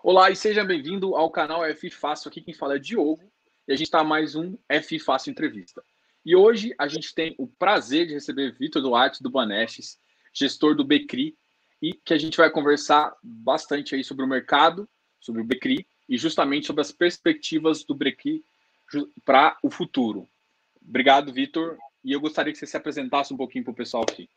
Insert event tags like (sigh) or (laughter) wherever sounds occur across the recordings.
Olá e seja bem-vindo ao canal F Fácil. Aqui quem fala é Diogo e a gente está mais um F Fácil Entrevista. E hoje a gente tem o prazer de receber Vitor Duarte do Banestes, gestor do Becri, e que a gente vai conversar bastante aí sobre o mercado, sobre o Becri e justamente sobre as perspectivas do Becri para o futuro. Obrigado, Vitor, e eu gostaria que você se apresentasse um pouquinho para o pessoal aqui.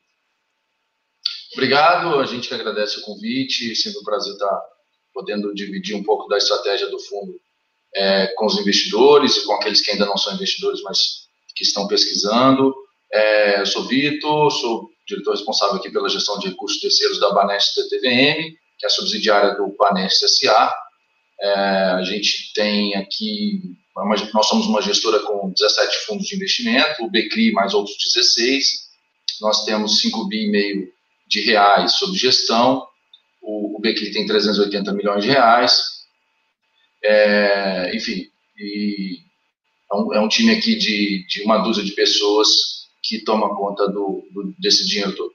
Obrigado, a gente que agradece o convite, sempre um prazer estar podendo dividir um pouco da estratégia do fundo é, com os investidores e com aqueles que ainda não são investidores, mas que estão pesquisando. É, eu sou Vitor, sou diretor responsável aqui pela gestão de recursos terceiros da Banest TVM, que é a subsidiária do Banest SA. É, a gente tem aqui, nós somos uma gestora com 17 fundos de investimento, o Becri mais outros 16. Nós temos 5 bi e meio de reais sob gestão, o, o Becri tem 380 milhões de reais, é, enfim, é um, é, um, time aqui de, de uma dúzia de pessoas que toma conta do, do, desse dinheiro todo.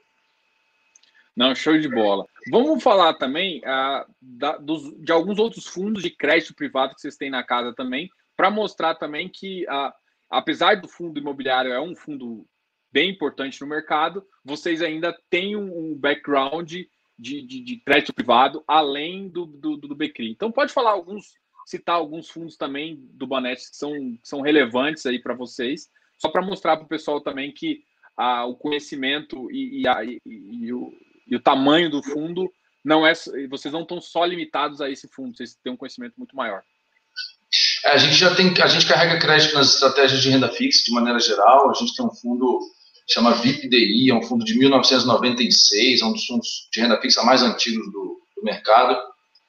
Não, show de bola. Vamos falar também uh, da, dos, de alguns outros fundos de crédito privado que vocês têm na casa também, para mostrar também que, uh, apesar do fundo imobiliário é um fundo bem importante no mercado, vocês ainda têm um, um background de, de, de, crédito privado além do, do, do. Então, pode falar alguns, citar alguns fundos também do Banet que são, que são relevantes aí para vocês só para mostrar para o pessoal também que ah, o conhecimento e, e, a, e, e, o, e, o, tamanho do fundo não é. Vocês não estão só limitados a esse fundo, vocês têm um conhecimento muito maior. É, a gente já tem, a gente carrega crédito nas estratégias de renda fixa de maneira geral. A gente tem um fundo chama VIPDI, é um fundo de 1996, é um dos fundos de renda fixa mais antigos do, do mercado.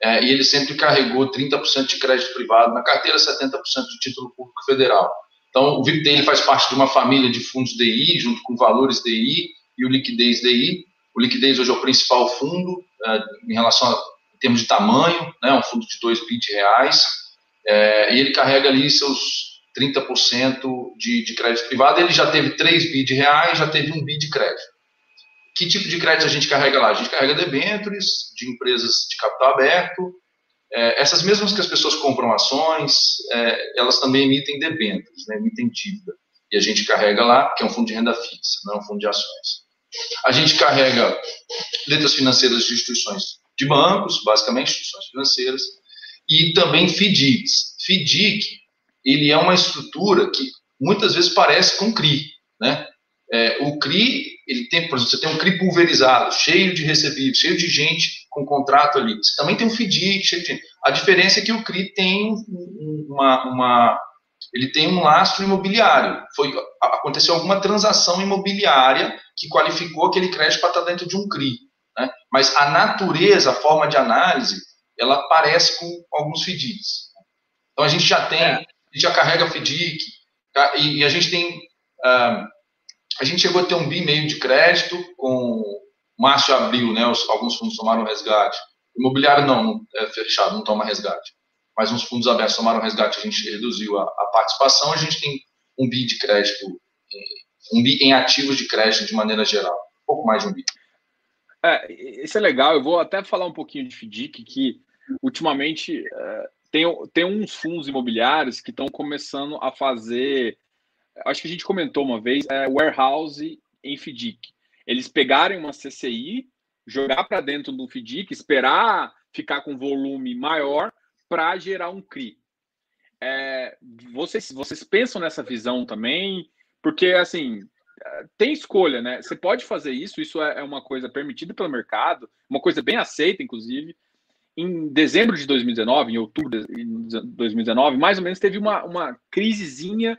É, e ele sempre carregou 30% de crédito privado na carteira, 70% de título público federal. Então, o VIPDI ele faz parte de uma família de fundos DI, junto com Valores DI e o Liquidez DI. O Liquidez hoje é o principal fundo é, em relação a em termos de tamanho, né, um fundo de 2 bi de reais, é, e ele carrega ali seus 30% de, de crédito privado. Ele já teve 3 bi de reais, já teve 1 bi de crédito. Que tipo de crédito a gente carrega lá? A gente carrega debêntures de empresas de capital aberto, é, essas mesmas que as pessoas compram ações, é, elas também emitem debêntures, né, emitem dívida. E a gente carrega lá, que é um fundo de renda fixa, não é um fundo de ações. A gente carrega letras financeiras de instituições de bancos, basicamente instituições financeiras, e também FDICs. FDIC, ele é uma estrutura que muitas vezes parece com CRI, né? É, o CRI, ele tem, por exemplo, você tem um CRI pulverizado, cheio de recebíveis, cheio de gente com contrato ali. Você também tem um FDIC, cheio de... A diferença é que o CRI tem uma, uma ele tem um lastro imobiliário. Foi, aconteceu alguma transação imobiliária que qualificou aquele crédito para estar dentro de um CRI. Né? Mas a natureza, a forma de análise, ela parece com alguns FDICs. Então a gente já tem, é. Gente já carrega FDIC, tá? e, e a gente tem uh, a gente chegou a ter um bi meio de crédito com março e abril, né? Os, alguns fundos tomaram resgate. Imobiliário não, não é fechado, não toma resgate. Mas uns fundos abertos tomaram resgate, a gente reduziu a, a participação. A gente tem um bi de crédito, um bi em ativos de crédito de maneira geral, um pouco mais de um bi. É, isso é legal. Eu vou até falar um pouquinho de FDIC, que ultimamente é, tem, tem uns fundos imobiliários que estão começando a fazer acho que a gente comentou uma vez, é warehouse em FDIC. Eles pegarem uma CCI, jogar para dentro do FDIC, esperar ficar com volume maior para gerar um CRI. É, vocês, vocês pensam nessa visão também? Porque, assim, tem escolha, né? Você pode fazer isso, isso é, é uma coisa permitida pelo mercado, uma coisa bem aceita, inclusive. Em dezembro de 2019, em outubro de 2019, mais ou menos, teve uma, uma crisezinha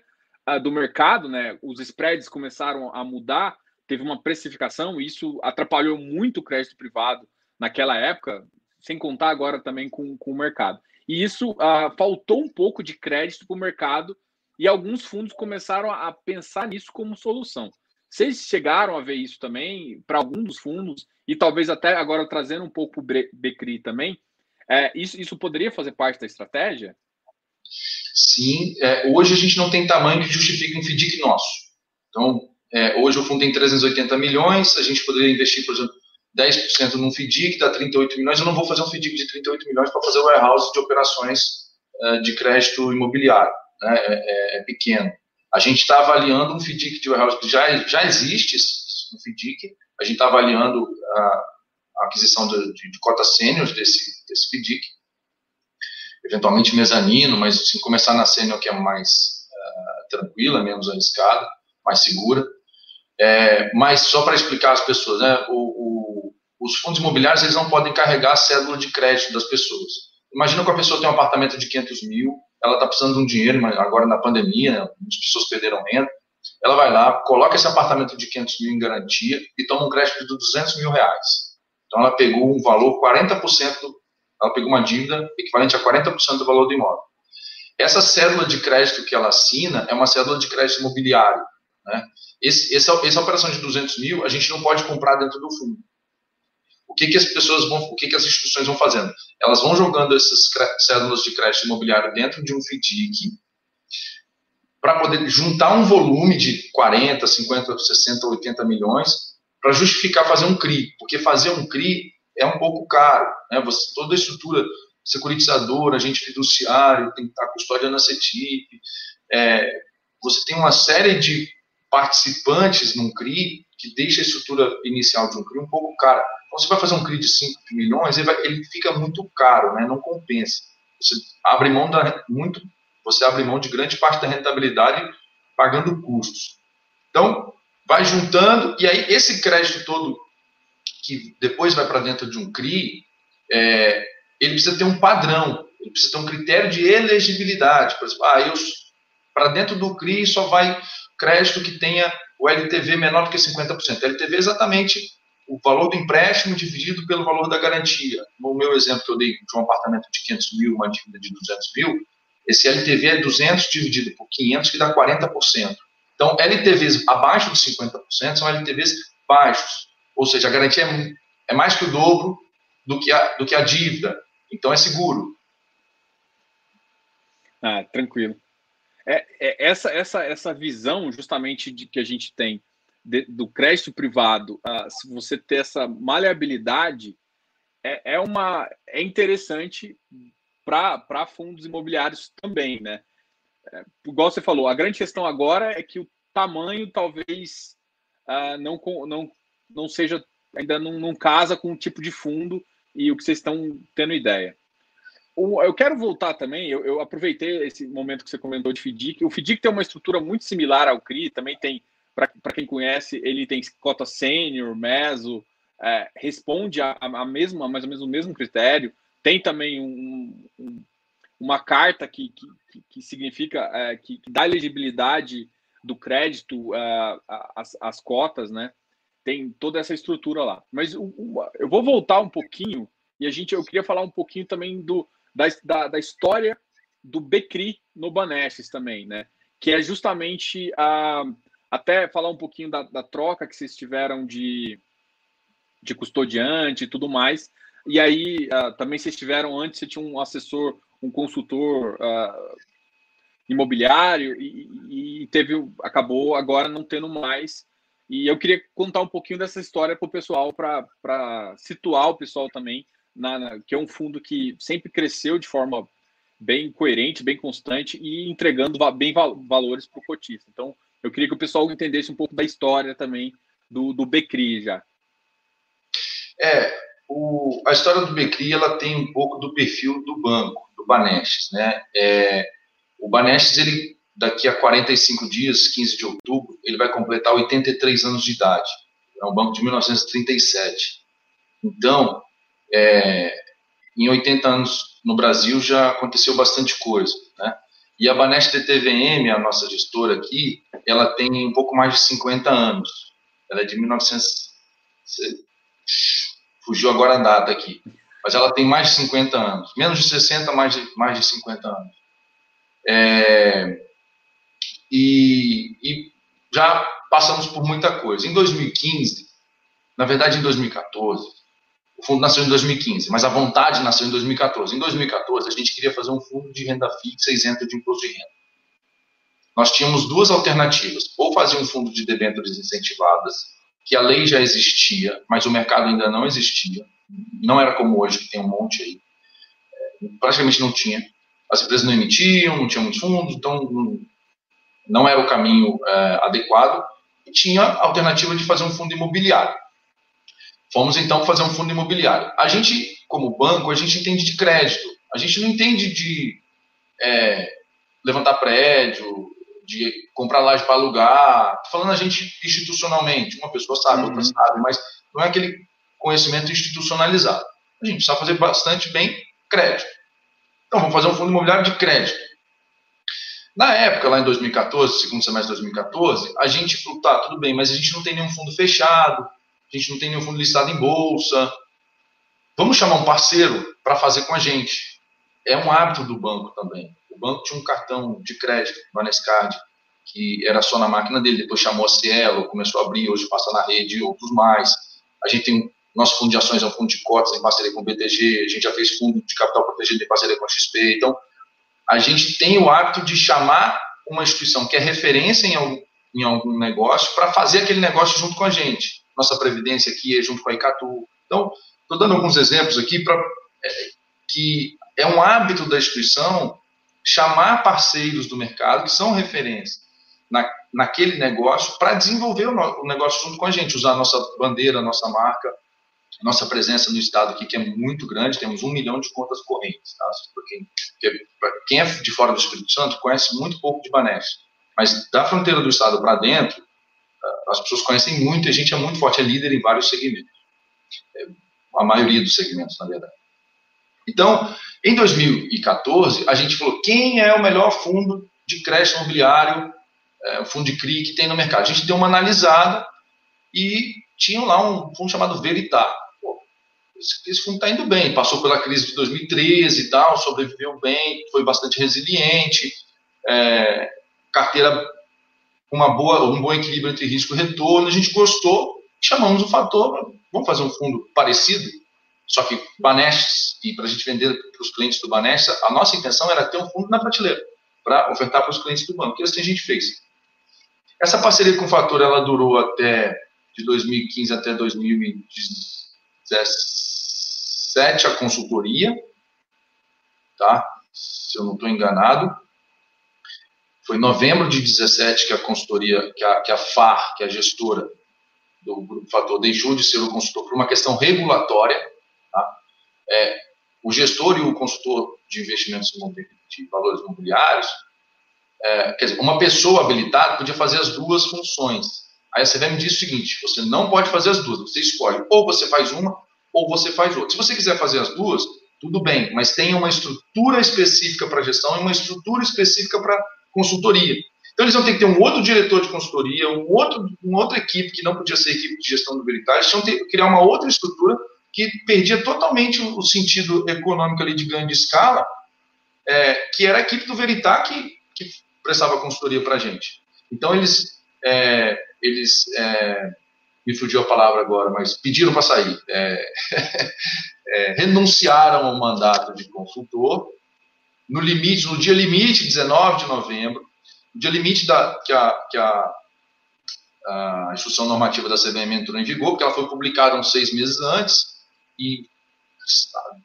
do mercado, né, os spreads começaram a mudar, teve uma precificação, e isso atrapalhou muito o crédito privado naquela época, sem contar agora também com, com o mercado. E isso uh, faltou um pouco de crédito para o mercado e alguns fundos começaram a pensar nisso como solução. Vocês chegaram a ver isso também para alguns dos fundos e talvez até agora trazendo um pouco o Becri também. É, isso, isso poderia fazer parte da estratégia? Sim, é, hoje a gente não tem tamanho que justifique um FDIC nosso. Então, é, hoje o fundo tem 380 milhões, a gente poderia investir, por exemplo, 10% num FDIC dá 38 milhões, eu não vou fazer um FDIC de 38 milhões para fazer o warehouse de operações uh, de crédito imobiliário, né? é, é, é, pequeno. A gente está avaliando um FDIC de warehouse que já, já existe, um FDIC, a gente está avaliando a, aquisição de, de, de cotas sêniores desse, desse FDIC, eventualmente mezanino, mas assim, começar na sênior que é mais uh, tranquila, menos arriscada, mais segura. É, mas só para explicar às pessoas, né, o, o, os fundos imobiliários eles não podem carregar a cédula de crédito das pessoas. Imagina que a pessoa tem um apartamento de 500 mil, ela está precisando de um dinheiro, mas agora na pandemia, né, muitas pessoas perderam renda, ela vai lá, coloca esse apartamento de 500 mil em garantia e toma um crédito de 200 mil reais. Então ela pegou um valor 40%, do, ela pegou uma dívida equivalente a 40% do valor do imóvel. Essa cédula de crédito que ela assina é uma cédula de crédito imobiliário. Né? Esse, essa, essa operação de 200 mil, a gente não pode comprar dentro do fundo. O que, que as pessoas vão, o que, que as instituições vão fazendo? Elas vão jogando essas cédulas de crédito imobiliário dentro de um FDIC para poder juntar um volume de 40, 50, 60, 80 milhões para justificar fazer um CRI, porque fazer um CRI é um pouco caro, né? Você, toda a estrutura securitizadora, agente fiduciário, tem que estar custódia na CETIP, é, você tem uma série de participantes num CRI que deixa a estrutura inicial de um CRI um pouco cara. Então, você vai fazer um CRI de 5 milhões, ele, vai, ele, fica muito caro, né? não compensa. Você abre mão da muito, você abre mão de grande parte da rentabilidade pagando custos. Então, vai juntando, e aí esse crédito todo que depois vai para dentro de um CRI, é, ele precisa ter um padrão, ele precisa ter um critério de elegibilidade. Por exemplo, ah, para dentro do CRI só vai crédito que tenha o LTV menor do que 50%. LTV é exatamente o valor do empréstimo dividido pelo valor da garantia. No meu exemplo que eu dei de um apartamento de 500 mil, uma dívida de 200 mil, esse LTV é 200 dividido por 500, que dá 40%. Então, LTVs abaixo de 50% são LTVs baixos. Ou seja, a garantia é, é mais que o dobro do que a, do que a dívida. Então, é seguro. Ah, tranquilo é, é, essa, essa, essa visão justamente de que a gente tem de, do crédito privado, uh, se você ter essa maleabilidade, é, é, uma, é interessante para fundos imobiliários também, né? É, igual você falou, a grande questão agora é que o tamanho talvez uh, não, não, não seja, ainda não, não casa com o tipo de fundo e o que vocês estão tendo ideia eu quero voltar também, eu, eu, aproveitei esse momento que você comentou de FDIC. O FDIC tem uma estrutura muito similar ao CRI, também tem, para quem conhece, ele tem cota sênior, meso, é, responde a, a, mesma, mais ou menos o mesmo critério. Tem também um, um, uma carta que, que, que significa, é, que, que, dá elegibilidade do crédito é, às, às cotas, né? Tem toda essa estrutura lá. Mas o, eu vou voltar um pouquinho e a gente, eu queria falar um pouquinho também do, da, da, da história do Becri no Banestes também, né? Que é justamente a, até falar um pouquinho da, da troca que vocês tiveram de, de custodiante e tudo mais. E aí uh, também vocês tiveram antes, você tinha um assessor, um consultor uh, imobiliário e, e, teve, acabou agora não tendo mais. E eu queria contar um pouquinho dessa história para o pessoal, para situar o pessoal também na, na, que é um fundo que sempre cresceu de forma bem coerente, bem constante e entregando bem val valores para o cotista. Então, eu queria que o pessoal entendesse um pouco da história também do, do Becri já. É, o, a história do Becri ela tem um pouco do perfil do banco, do Banestes, né? É, o Banestes, ele daqui a 45 dias, 15 de outubro, ele vai completar 83 anos de idade. É um banco de 1937. Então, é, em 80 anos no Brasil já aconteceu bastante coisa, né? E a Banest TVM, a nossa gestora aqui, ela tem um pouco mais de 50 anos. Ela é de 1900. Fugiu agora a data aqui. Mas ela tem mais de 50 anos. Menos de 60, mais de, mais de 50 anos. É, e, e já passamos por muita coisa. Em 2015, na verdade em 2014, o fundo nasceu em 2015, mas a vontade nasceu em 2014. Em 2014, a gente queria fazer um fundo de renda fixa isento de imposto de renda. Nós tínhamos duas alternativas: ou fazer um fundo de debêntures incentivadas, que a lei já existia, mas o mercado ainda não existia. Não era como hoje, que tem um monte aí. Praticamente não tinha. As empresas não emitiam, não tinham muitos fundos, então não era o caminho é, adequado. E tinha a alternativa de fazer um fundo imobiliário. Fomos então fazer um fundo imobiliário. A gente, como banco, a gente entende de crédito. A gente não entende de é, levantar prédio, de comprar laje para alugar. Falando a gente institucionalmente. Uma pessoa sabe, uhum. outra sabe, mas não é aquele conhecimento institucionalizado. A gente precisa fazer bastante bem crédito. Então, vamos fazer um fundo imobiliário de crédito. Na época, lá em 2014, segundo semestre de 2014, a gente falou, tá, tudo bem, mas a gente não tem nenhum fundo fechado, a gente não tem nenhum fundo listado em bolsa. Vamos chamar um parceiro para fazer com a gente. É um hábito do banco também. Banco tinha um cartão de crédito, Banescard, que era só na máquina dele, depois chamou a Cielo, começou a abrir, hoje passa na rede outros mais. A gente tem nosso fundo de ações é um fundo de cotas em parceria com o BTG, a gente já fez fundo de capital protegido em parceria com a XP. Então, a gente tem o hábito de chamar uma instituição que é referência em algum, em algum negócio para fazer aquele negócio junto com a gente. Nossa Previdência aqui é junto com a Icatu. Então, estou dando alguns exemplos aqui para é, que é um hábito da instituição chamar parceiros do mercado que são referência na, naquele negócio para desenvolver o, no, o, negócio junto com a gente, usar a nossa bandeira, a nossa marca, a nossa presença no estado aqui, que é muito grande, temos um milhão de contas correntes. Tá? Para quem, quem, é de fora do Espírito Santo conhece muito pouco de Baneste, mas da fronteira do estado para dentro, as pessoas conhecem muito e a gente é muito forte, é líder em vários segmentos. É, a maioria dos segmentos, na verdade. Então, em 2014, a gente falou quem é o melhor fundo de crédito imobiliário, é, fundo de CRI que tem no mercado. A gente deu uma analisada e tinha lá um fundo chamado Veritar. Esse, esse, fundo está indo bem, passou pela crise de 2013 e tal, sobreviveu bem, foi bastante resiliente, é, carteira com uma boa, um bom equilíbrio entre risco e retorno. A gente gostou, chamamos o fator, vamos fazer um fundo parecido, só que Banestes, e para a gente vender para os clientes do Banestes, a nossa intenção era ter um fundo na prateleira, para ofertar para os clientes do banco, que assim a gente fez. Essa parceria com o Fator, ela durou até, de 2015 até 2017, a consultoria, tá? Se eu não estou enganado. Foi em novembro de 17 que a consultoria, que a, que a FAR, que é a gestora do Grupo Fator, deixou de ser o consultor por uma questão regulatória. É, o gestor e o consultor de investimentos de valores imobiliários, é, dizer, uma pessoa habilitada podia fazer as duas funções. Aí a CVM diz o seguinte: você não pode fazer as duas, você escolhe ou você faz uma ou você faz outra. Se você quiser fazer as duas, tudo bem, mas tenha uma estrutura específica para gestão e uma estrutura específica para consultoria. Então, eles vão ter que ter um outro diretor de consultoria, um outro, uma outra equipe, que não podia ser equipe de gestão do Veritas, tinham que criar uma outra estrutura que perdia totalmente o sentido econômico ali de grande escala, é, que era a equipe do Veritas que, que prestava consultoria para a gente. Então, eles, é, eles é, me fugiu a palavra agora, mas pediram para sair. É, (laughs) é, renunciaram ao mandato de consultor no limite, no dia limite, 19 de novembro, no dia limite da, que, a, que a, a instrução normativa da CVM entrou em vigor, porque ela foi publicada uns seis meses antes, e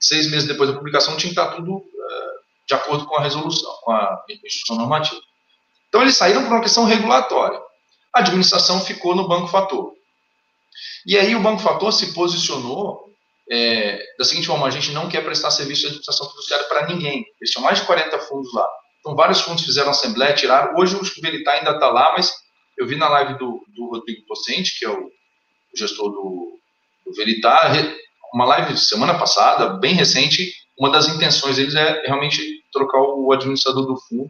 seis meses depois da publicação tinha que estar tudo uh, de acordo com a resolução, com a instrução normativa. Então, eles saíram por uma questão regulatória. A administração ficou no Banco Fator. E aí o Banco Fator se posicionou é, da seguinte forma, a gente não quer prestar serviço de administração fiduciária para ninguém. Eles tinham mais de 40 fundos lá. Então, vários fundos fizeram assembleia, tiraram. Hoje, o Veritar ainda está lá, mas eu vi na live do, do Rodrigo Pocente, que é o, o gestor do, do Veritar, uma live semana passada, bem recente, uma das intenções deles é realmente trocar o administrador do fundo,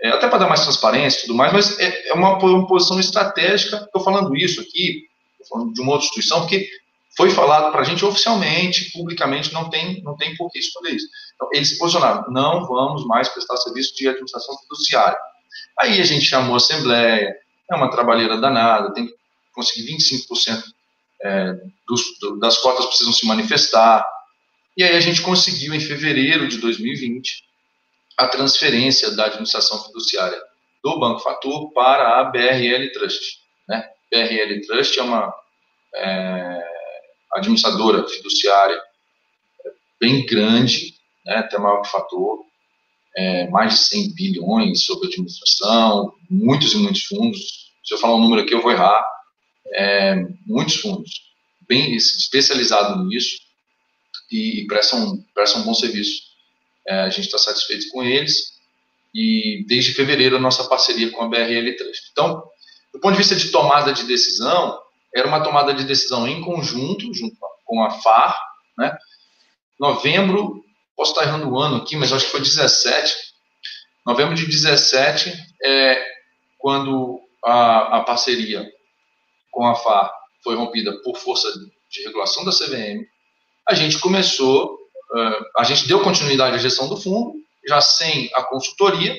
é, até para dar mais transparência e tudo mais, mas é, é uma, uma, posição estratégica. Estou falando isso aqui, falando de uma outra instituição, porque foi falado para a gente oficialmente, publicamente, não tem, não tem por que esconder isso. Então, eles se posicionaram, não vamos mais prestar serviço de administração fiduciária. Aí a gente chamou a Assembleia, é uma trabalheira danada, tem que conseguir 25% é, dos, das cotas precisam se manifestar. E aí a gente conseguiu, em fevereiro de 2020, a transferência da administração fiduciária do Banco Fator para a BRL Trust. Né? BRL Trust é uma é, administradora fiduciária bem grande, né, até maior que fator, é, mais de 100 bilhões sobre administração, muitos e muitos fundos. Se eu falar um número aqui, eu vou errar. É, muitos fundos, bem especializados nisso e prestam, prestam um bom serviço. É, a gente está satisfeito com eles e desde fevereiro a nossa parceria com a BRL3. Então, do ponto de vista de tomada de decisão, era uma tomada de decisão em conjunto, junto com a FAR, né? Novembro, posso estar errando o ano aqui, mas acho que foi 17. Novembro de 17 é quando a, a parceria com a FAR foi rompida por força de regulação da CVM. A gente começou, a gente deu continuidade à gestão do fundo, já sem a consultoria,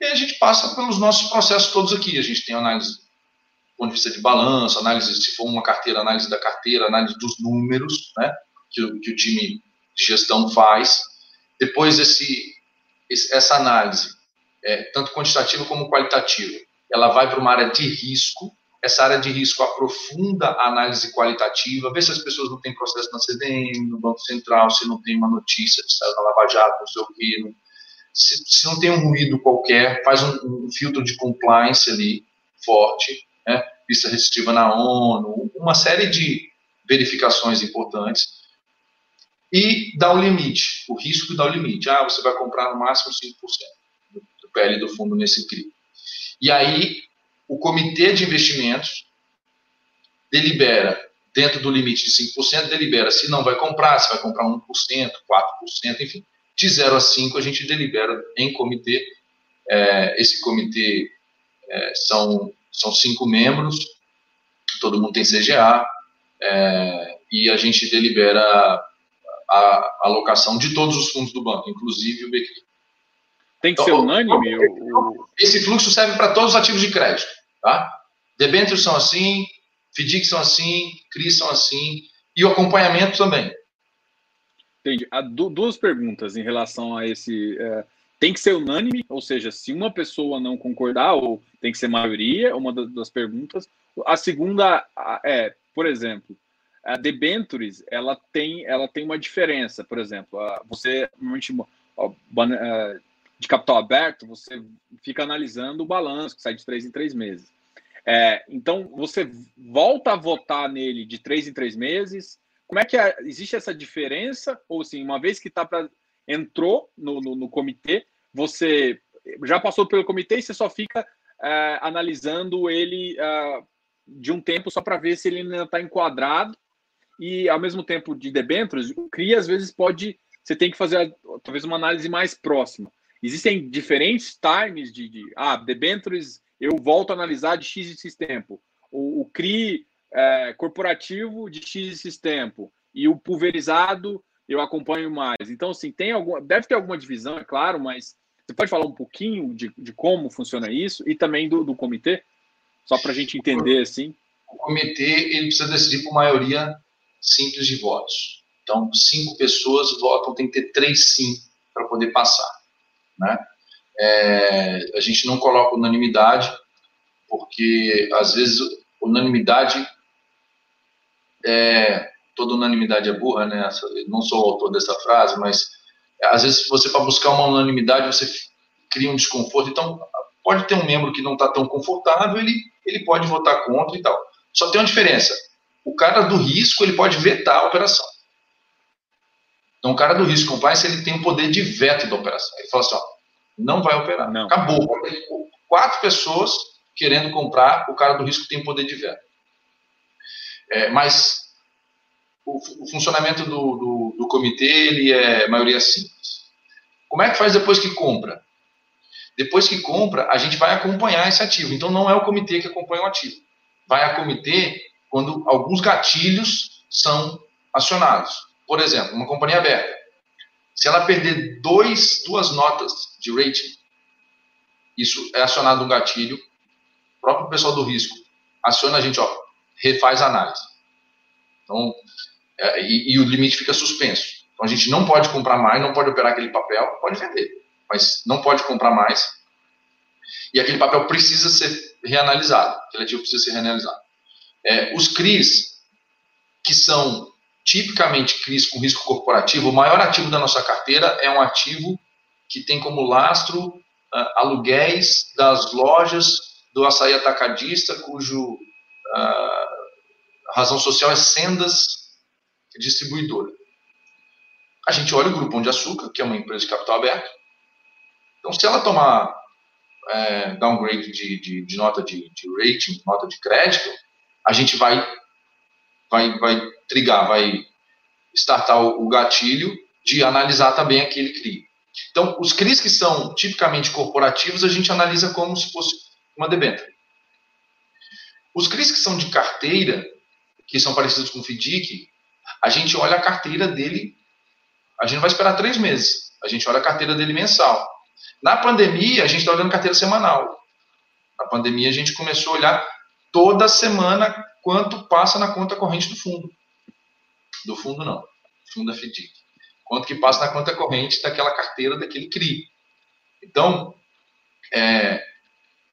e a gente passa pelos nossos processos todos aqui. A gente tem análise do ponto de vista de balanço, análise, se for uma carteira, análise da carteira, análise dos números, né, que, que o time de gestão faz. Depois, esse essa análise, é, tanto quantitativa como qualitativa, ela vai para uma área de risco. Essa área de risco aprofunda a análise qualitativa, vê se as pessoas não têm processo na CDM, no Banco Central, se não tem uma notícia de saiu na Lava Jato, não sei o quê, se, se não tem um ruído qualquer, faz um, um filtro de compliance ali forte, né? vista restritiva na ONU, uma série de verificações importantes e dá o limite, o risco dá o limite. Ah, você vai comprar no máximo 5% do PL do fundo nesse CRI. E aí, o comitê de investimentos delibera, dentro do limite de 5%, delibera se não vai comprar, se vai comprar 1%, 4%, enfim. De 0 a 5 a gente delibera em comitê. É, esse comitê é, são, são cinco membros, todo mundo tem CGA, é, e a gente delibera a alocação de todos os fundos do banco, inclusive o BQ. Tem que então, ser unânime? Esse fluxo serve para todos os ativos de crédito. Tá? Debêntures são assim, FDIC são assim, CRIs são assim, e o acompanhamento também. Entendi. Há duas perguntas em relação a esse. É, tem que ser unânime, ou seja, se uma pessoa não concordar, ou tem que ser maioria, uma das perguntas. A segunda é, por exemplo, a debentures, ela tem, ela tem uma diferença, por exemplo, você normalmente de capital aberto, você fica analisando o balanço, que sai de três em três meses. É, então, você volta a votar nele de três em três meses. Como é que é, existe essa diferença? Ou assim, uma vez que tá pra, entrou no, no, no, comitê, você já passou pelo comitê e você só fica é, analisando ele é, de um tempo só para ver se ele ainda está enquadrado e ao mesmo tempo de debêntures, o CRI às vezes pode, você tem que fazer talvez uma análise mais próxima. Existem diferentes times de, de ah, debêntures eu volto a analisar de X e X tempo. O, o CRI é, corporativo de X e X tempo. E o pulverizado eu acompanho mais. Então, assim, tem alguma, deve ter alguma divisão, é claro, mas você pode falar um pouquinho de, de como funciona isso e também do, do comitê? Só para a gente entender, assim. O comitê ele precisa decidir por maioria simples de votos. Então, cinco pessoas votam, tem que ter três sim para poder passar. Né? É, a gente não coloca unanimidade, porque às vezes unanimidade é, toda unanimidade é burra, né? não sou o autor dessa frase, mas às vezes você para buscar uma unanimidade você cria um desconforto. Então pode ter um membro que não está tão confortável, ele ele pode votar contra e tal. Só tem uma diferença o cara do risco ele pode vetar a operação. Então, o cara do risco compliance ele tem o poder de veto da operação. Ele fala assim: ó, não vai operar. Não. Acabou. Quatro pessoas querendo comprar, o cara do risco tem o poder de veto. É, mas o, o funcionamento do, do, do, comitê ele é maioria simples. Como é que faz depois que compra? Depois que compra, a gente vai acompanhar esse ativo. Então, não é o comitê que acompanha o ativo. Vai a comitê quando alguns gatilhos são acionados. Por exemplo, uma companhia aberta. Se ela perder dois, duas notas de rating, isso é acionado um gatilho. O próprio pessoal do risco aciona a gente, ó, refaz a análise. Então, é, e, e, o limite fica suspenso. Então a gente não pode comprar mais, não pode operar aquele papel, pode vender, mas não pode comprar mais. E aquele papel precisa ser reanalisado, aquele ativo precisa ser reanalisado. É, os CRIs, que são tipicamente CRIs com risco corporativo, o maior ativo da nossa carteira é um ativo que tem como lastro uh, aluguéis das lojas do açaí atacadista, cujo uh, razão social é Sendas Distribuidora. A gente olha o Grupo Pão de Açúcar, que é uma empresa de capital aberto. Então, se ela tomar é, downgrade de, de, de, nota de, de rating, nota de crédito, a gente vai, vai, vai trigar, vai startar o, gatilho de analisar também aquele CRI. Então, os CRIs que são tipicamente corporativos, a gente analisa como se fosse uma debênture. Os CRIs que são de carteira, que são parecidos com o FDIC, a gente olha a carteira dele, a gente não vai esperar três meses, a gente olha a carteira dele mensal. Na pandemia, a gente está olhando carteira semanal. Na pandemia, a gente começou a olhar toda semana quanto passa na conta corrente do fundo. Do fundo, não. Fundo da FDIC. Quanto que passa na conta corrente daquela carteira, daquele CRI. Então, é,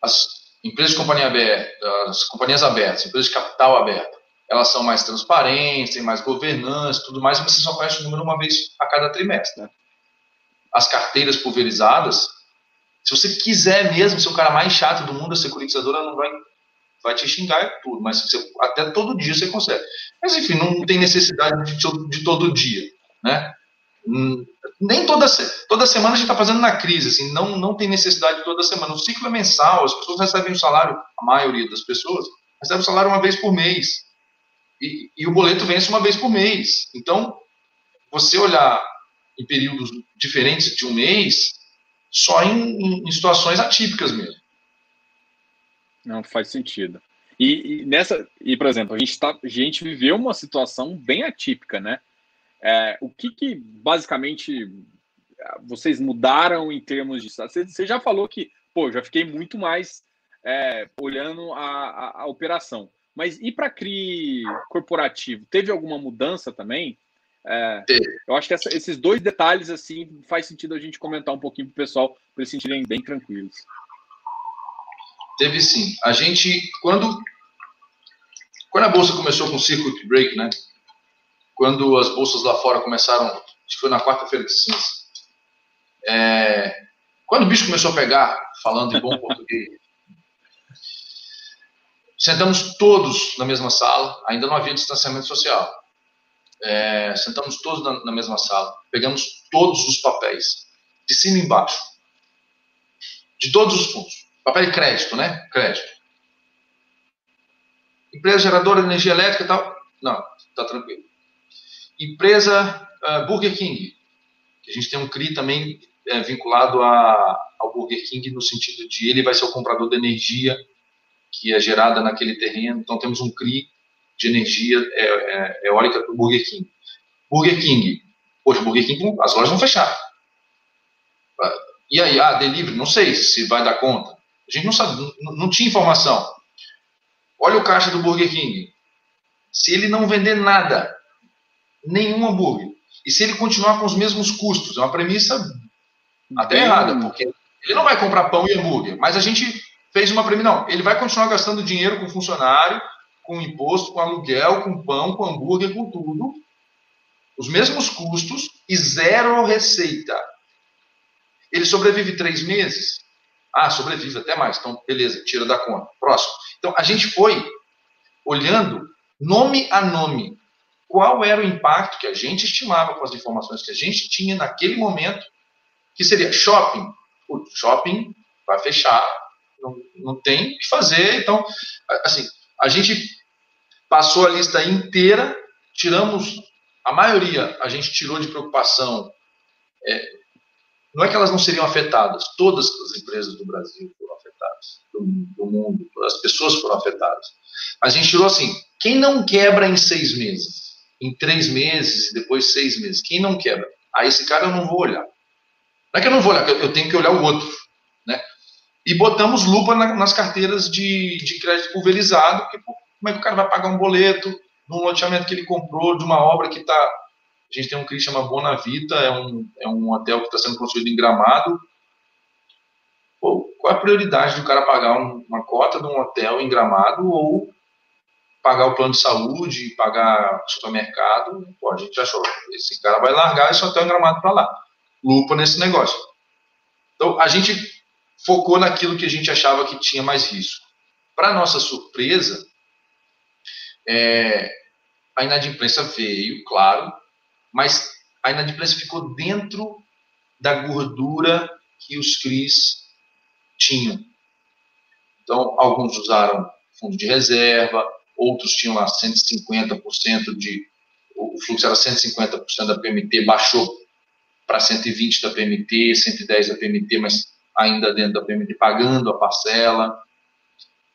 as empresas de companhia aberta, as companhias abertas, empresas de capital aberta, elas são mais transparentes, têm mais governança, tudo mais, e você só conhece o número uma vez a cada trimestre. As carteiras pulverizadas, se você quiser mesmo ser o cara mais chato do mundo, a securitizadora não vai, vai te xingar e tudo, mas você, até todo dia você consegue. Mas enfim, não tem necessidade de, de todo dia, né? Hum, nem toda, toda semana a gente está fazendo na crise, assim, não, não tem necessidade toda semana. O ciclo é mensal, as pessoas recebem o salário, a maioria das pessoas, recebe o salário uma vez por mês. E, e o boleto vence uma vez por mês. Então, você olhar em períodos diferentes de um mês, só em, em situações atípicas mesmo. Não faz sentido. E, e, nessa, e por exemplo, a gente, tá, a gente viveu uma situação bem atípica, né? É, o que, que basicamente vocês mudaram em termos de. Você, você já falou que, pô, já fiquei muito mais é, olhando a, a, a, operação. Mas e para CRI corporativo? Teve alguma mudança também? É, eu acho que essa, esses dois detalhes assim faz sentido a gente comentar um pouquinho para o pessoal para eles se sentirem bem tranquilos. Teve sim. A gente quando quando a bolsa começou com o circuit break, né? Quando as bolsas lá fora começaram, acho que foi na quarta-feira de cinza. É, quando o bicho começou a pegar, falando em bom (laughs) português, sentamos todos na mesma sala. Ainda não havia distanciamento social é, sentamos todos na, na, mesma sala, pegamos todos os papéis, de cima e embaixo, de todos os fundos. Papel de crédito, né? Crédito. Empresa geradora de energia elétrica e tal. Não, tá tranquilo. Empresa uh, Burger King. A gente tem um CRI também é, vinculado a, ao Burger King no sentido de ele vai ser o comprador de energia que é gerada naquele terreno. Então temos um CRI de energia é, é, eólica para o Burger King. Burger King, poxa, Burger King, as lojas vão fechar. E aí, ah, delivery, não sei se vai dar conta. A gente não sabe, não, não tinha informação. Olha o caixa do Burger King. Se ele não vender nada, nenhum hambúrguer, e se ele continuar com os mesmos custos, é uma premissa até Bem... errada, porque ele não vai comprar pão e hambúrguer, mas a gente fez uma premissa, não, ele vai continuar gastando dinheiro com funcionário, com imposto, com aluguel, com pão, com hambúrguer, com tudo, os mesmos custos e zero receita. Ele sobrevive três meses? Ah, sobrevive até mais. Então, beleza, tira da conta. Próximo. Então, a gente foi olhando nome a nome qual era o impacto que a gente estimava com as informações que a gente tinha naquele momento, que seria shopping. O shopping vai fechar, não, não tem o que fazer. Então, assim, a gente passou a lista inteira, tiramos a maioria, a gente tirou de preocupação. É, não é que elas não seriam afetadas, todas as empresas do Brasil foram afetadas, do, do mundo, as pessoas foram afetadas. Mas a gente tirou assim: quem não quebra em seis meses, em três meses e depois seis meses, quem não quebra? A esse cara eu não vou olhar. Não é que eu não vou olhar, eu tenho que olhar o outro. Né? E botamos lupa na, nas carteiras de, de crédito pulverizado, porque como é que o cara vai pagar um boleto num loteamento que ele comprou de uma obra que está. A gente tem um CRI chama Bonavita, é um, é um hotel que está sendo construído em Gramado. Pô, qual é a prioridade do cara pagar um, uma cota de um hotel em Gramado ou pagar o plano de saúde, pagar supermercado, pô, a gente achou, esse cara vai largar e só tem um gramado para lá. Lupa nesse negócio. Então, a gente focou naquilo que a gente achava que tinha mais risco. Para nossa surpresa, é, a inadimplência veio, claro, mas a inadimplência ficou dentro da gordura que os CRIs tinham. Então, alguns usaram fundo de reserva, outros tinham lá 150% de. O fluxo era 150% da PMT, baixou para 120% da PMT, 110% da PMT, mas ainda dentro da PMT, pagando a parcela.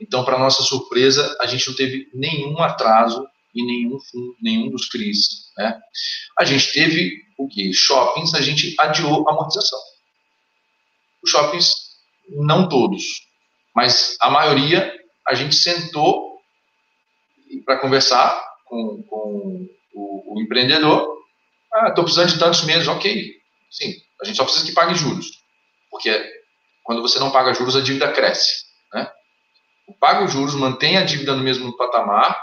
Então, para nossa surpresa, a gente não teve nenhum atraso em nenhum, nenhum dos CRIs. Né? A gente teve o que? Shoppings, a gente adiou a amortização. Os shoppings, não todos, mas a maioria, a gente sentou para conversar com, com o, o, empreendedor. Ah, estou precisando de tantos meses, ok. Sim, a gente só precisa que pague juros. Porque quando você não paga juros, a dívida cresce. Né? Paga os juros, mantém a dívida no mesmo patamar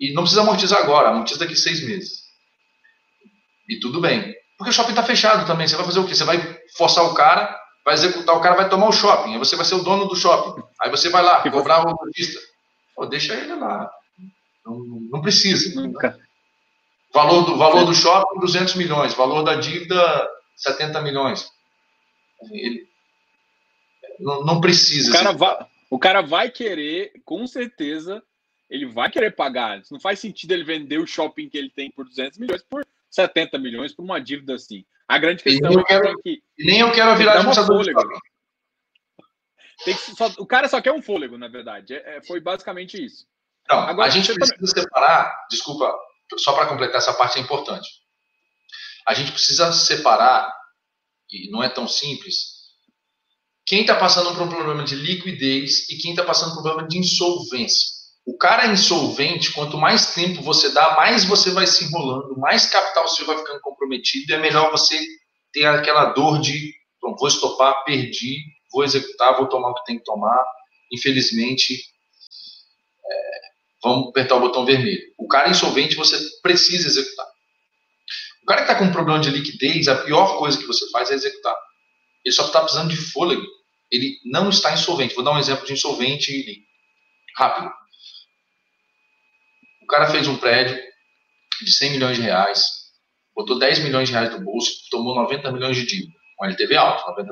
e não precisa amortizar agora, amortiza daqui seis meses. E tudo bem. Porque o shopping está fechado também. Você vai fazer o quê? Você vai forçar o cara, vai executar, o cara vai tomar o shopping, aí você vai ser o dono do shopping. Aí você vai lá, cobrar o artista. Pô, deixa ele lá. Não, não precisa. Nunca. Valor do, valor do shopping, 200 milhões. Valor da dívida, 70 milhões. Ele não, não precisa. O cara, vai, o cara vai querer, com certeza, ele vai querer pagar. Não faz sentido ele vender o shopping que ele tem por 200 milhões por 70 milhões por uma dívida assim. A grande questão é quero, que. Nem eu quero virar administrador de shopping. Tem que, só, o cara só quer um fôlego, na verdade. É, é foi basicamente isso. Não, Agora, a gente precisa também... separar, desculpa, só para completar essa parte é importante. A gente precisa separar, e não é tão simples, quem está passando por um problema de liquidez e quem está passando por um problema de insolvência. O cara é insolvente, quanto mais tempo você dá, mais você vai se enrolando, mais capital seu vai ficando comprometido, e é melhor você ter aquela dor de, vou estopar, perdi, vou executar, vou tomar o que tem que tomar. Infelizmente, é, vamos apertar o botão vermelho. O cara insolvente, você precisa executar. O cara que está com um problema de liquidez, a pior coisa que você faz é executar. Ele só está precisando de fôlego. Ele não está insolvente. Vou dar um exemplo de insolvente rápido cara fez um prédio de 100 milhões de reais, botou 10 milhões de reais no bolso, tomou 90 milhões de dívida, com LTV alto, 90%.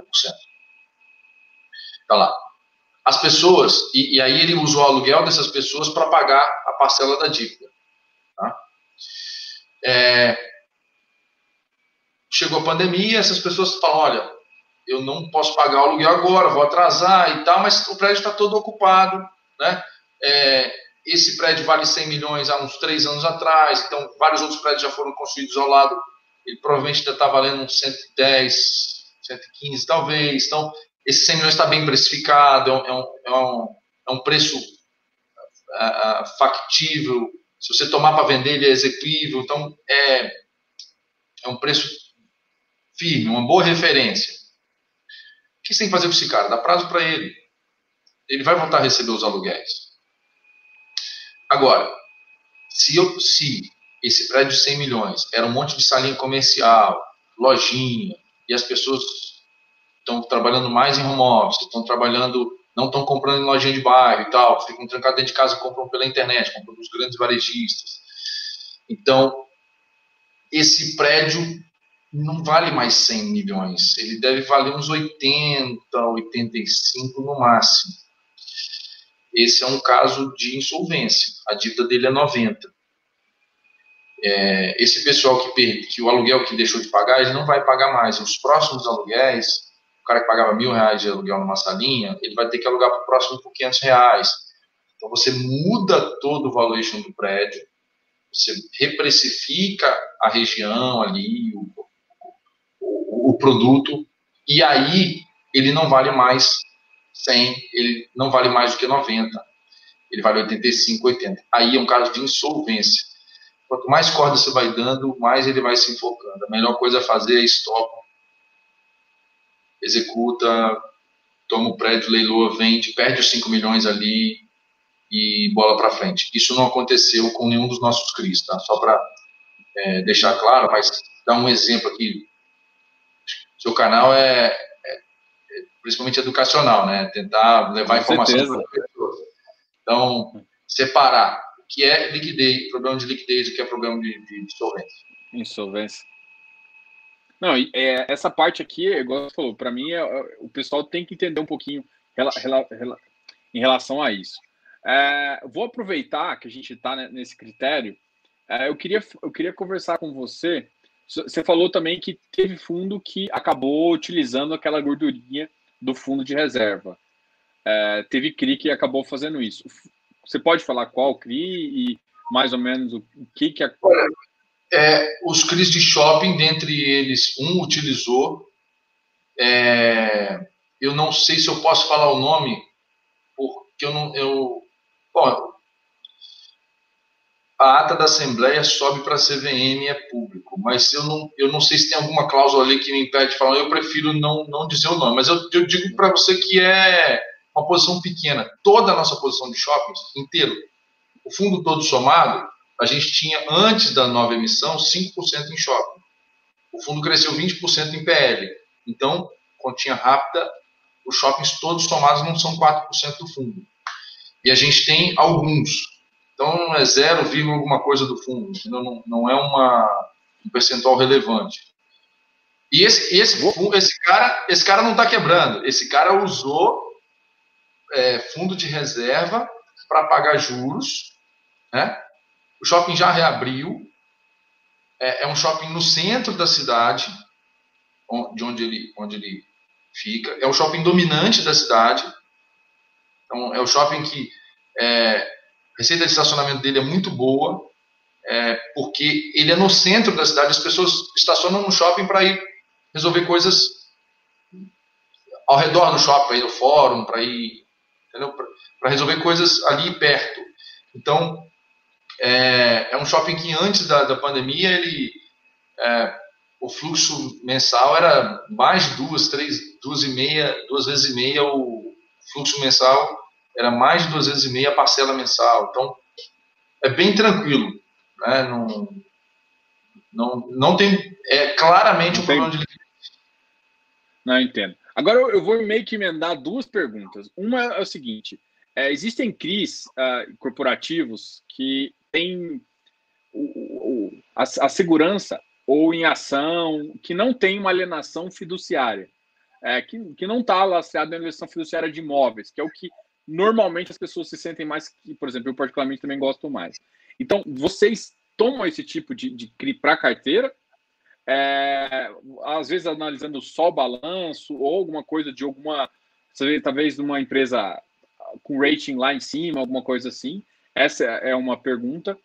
Tá lá. As pessoas, e, e aí ele usou o aluguel dessas pessoas para pagar a parcela da dívida. Tá? É, chegou a pandemia, essas pessoas falam, olha, eu não posso pagar o aluguel agora, vou atrasar e tal, mas o prédio está todo ocupado, né? É, esse prédio vale 100 milhões há uns três anos atrás, então vários outros prédios já foram construídos ao lado, ele provavelmente ainda está valendo uns 110, 115 talvez, então esse 100 milhões está bem precificado, é um, é um, é um é preço uh, factível, se você tomar para vender ele é execuível, então é, é um preço firme, uma boa referência. O que você tem que fazer com esse cara? Dá prazo para ele. Ele vai voltar a receber os aluguéis. Agora, se, eu, se esse prédio de 100 milhões era um monte de salinha comercial, lojinha, e as pessoas estão trabalhando mais em home office, estão trabalhando, não estão comprando em lojinha de bairro e tal, ficam trancados dentro de casa, compram pela internet, compram dos grandes varejistas. Então, esse prédio não vale mais 100 milhões, ele deve valer uns 80, 85 no máximo esse é um caso de insolvência. A dívida dele é 90. É, esse pessoal que, perde, que o aluguel que deixou de pagar, ele não vai pagar mais. Os próximos aluguéis, o cara que pagava mil reais de aluguel numa salinha, ele vai ter que alugar para o próximo por 500 reais. Então você muda todo o valuation do prédio, você reprecifica a região ali, o, o, o produto, e aí ele não vale mais 100, ele não vale mais do que 90. Ele vale 85, 80. Aí é um caso de insolvência. Quanto mais corda você vai dando, mais ele vai se enfocando. A melhor coisa a fazer é stop, executa, toma o prédio, leiloa, vende, perde os 5 milhões ali e bola para frente. Isso não aconteceu com nenhum dos nossos CRIs, tá? Só para é, deixar claro, mas dar um exemplo aqui. Seu canal é, principalmente educacional, né? Tentar levar com informação para as pessoas. Então, separar o que é liquidez, problema de liquidez, o que é problema de, de, de solvência. Insolvência. Não, é, essa parte aqui, igual você falou, para mim, é, o pessoal tem que entender um pouquinho rela, rela, rela, em relação a isso. É, vou aproveitar que a gente está nesse critério. É, eu, queria, eu queria conversar com você. Você falou também que teve fundo que acabou utilizando aquela gordurinha do fundo de reserva. É, teve CRI que acabou fazendo isso. Você pode falar qual CRI e mais ou menos o que que... É, os CRIs de shopping, dentre eles, um utilizou. É, eu não sei se eu posso falar o nome, porque eu não. Eu, bom, a ata da Assembleia sobe para a CVM é público, mas eu não, eu não sei se tem alguma cláusula ali que me impede de falar, eu prefiro não, não dizer o nome, mas eu, eu digo para você que é uma posição pequena. Toda a nossa posição de shoppings, inteiro, o fundo todo somado, a gente tinha, antes da nova emissão, 5% em shopping. O fundo cresceu 20% em PL. Então, continha rápida, os shoppings todos somados não são 4% do fundo. E a gente tem alguns. Então, é 0, alguma coisa do fundo. Não, não é uma, um percentual relevante. E esse, esse, esse, cara, esse cara não está quebrando. Esse cara usou é, fundo de reserva para pagar juros, né? O shopping já reabriu. É, é, um shopping no centro da cidade, de onde ele, onde ele fica. É o shopping dominante da cidade. Então, é o shopping que é, receita de estacionamento dele é muito boa, é, porque ele é no centro da cidade. As pessoas estacionam no shopping para ir resolver coisas ao redor do shopping, para ir no fórum, para ir para resolver coisas ali perto. Então, é, é um shopping que antes da, da pandemia, ele, é, o fluxo mensal era mais duas, três, duas e meia, duas vezes e meia o fluxo mensal era mais de vezes e meia a parcela mensal. Então, é bem tranquilo. Né? Não, não, não tem, é claramente um problema de liquidez. Não, entendo. Agora eu vou meio que emendar duas perguntas. Uma é o seguinte: é, existem CRIs uh, corporativos que têm o, o, a, a, segurança ou em ação que não tem uma alienação fiduciária, é, que, que não está lastreado na alienação fiduciária de imóveis, que é o que normalmente as pessoas se sentem mais, que, por exemplo, eu particularmente também gosto mais. Então, vocês tomam esse tipo de, de CRI para carteira é, às vezes analisando só balanço ou alguma coisa de alguma, talvez de uma empresa com rating lá em cima, alguma coisa assim. Essa é uma pergunta.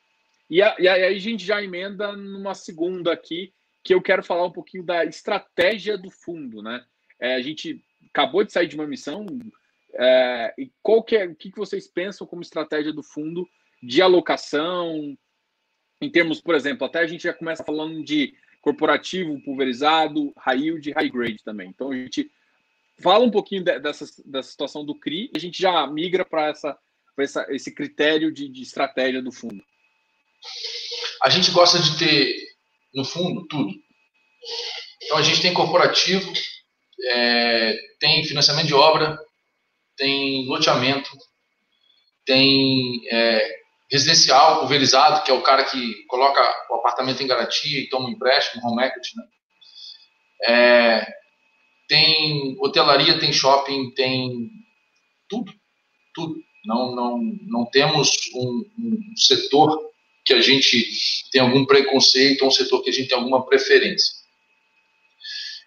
E, a, e aí a gente já emenda numa segunda aqui, que eu quero falar um pouquinho da estratégia do fundo, né? É, a gente acabou de sair de uma missão, é, e qual que é, o que, vocês pensam como estratégia do fundo de alocação, em termos, por exemplo, até a gente já começa falando de corporativo, pulverizado, high yield high grade também. Então a gente fala um pouquinho dessa, dessa situação do CRI e a gente já migra para essa, essa, esse critério de, de estratégia do fundo. A gente gosta de ter, no fundo, tudo. Então a gente tem corporativo, é, tem financiamento de obra, tem loteamento, tem é, residencial pulverizado, que é o cara que coloca o apartamento em garantia e toma um empréstimo, home equity, né? É, tem hotelaria, tem shopping, tem tudo, tudo. Não, não, não temos um, um setor que a gente tem algum preconceito um setor que a gente tem alguma preferência.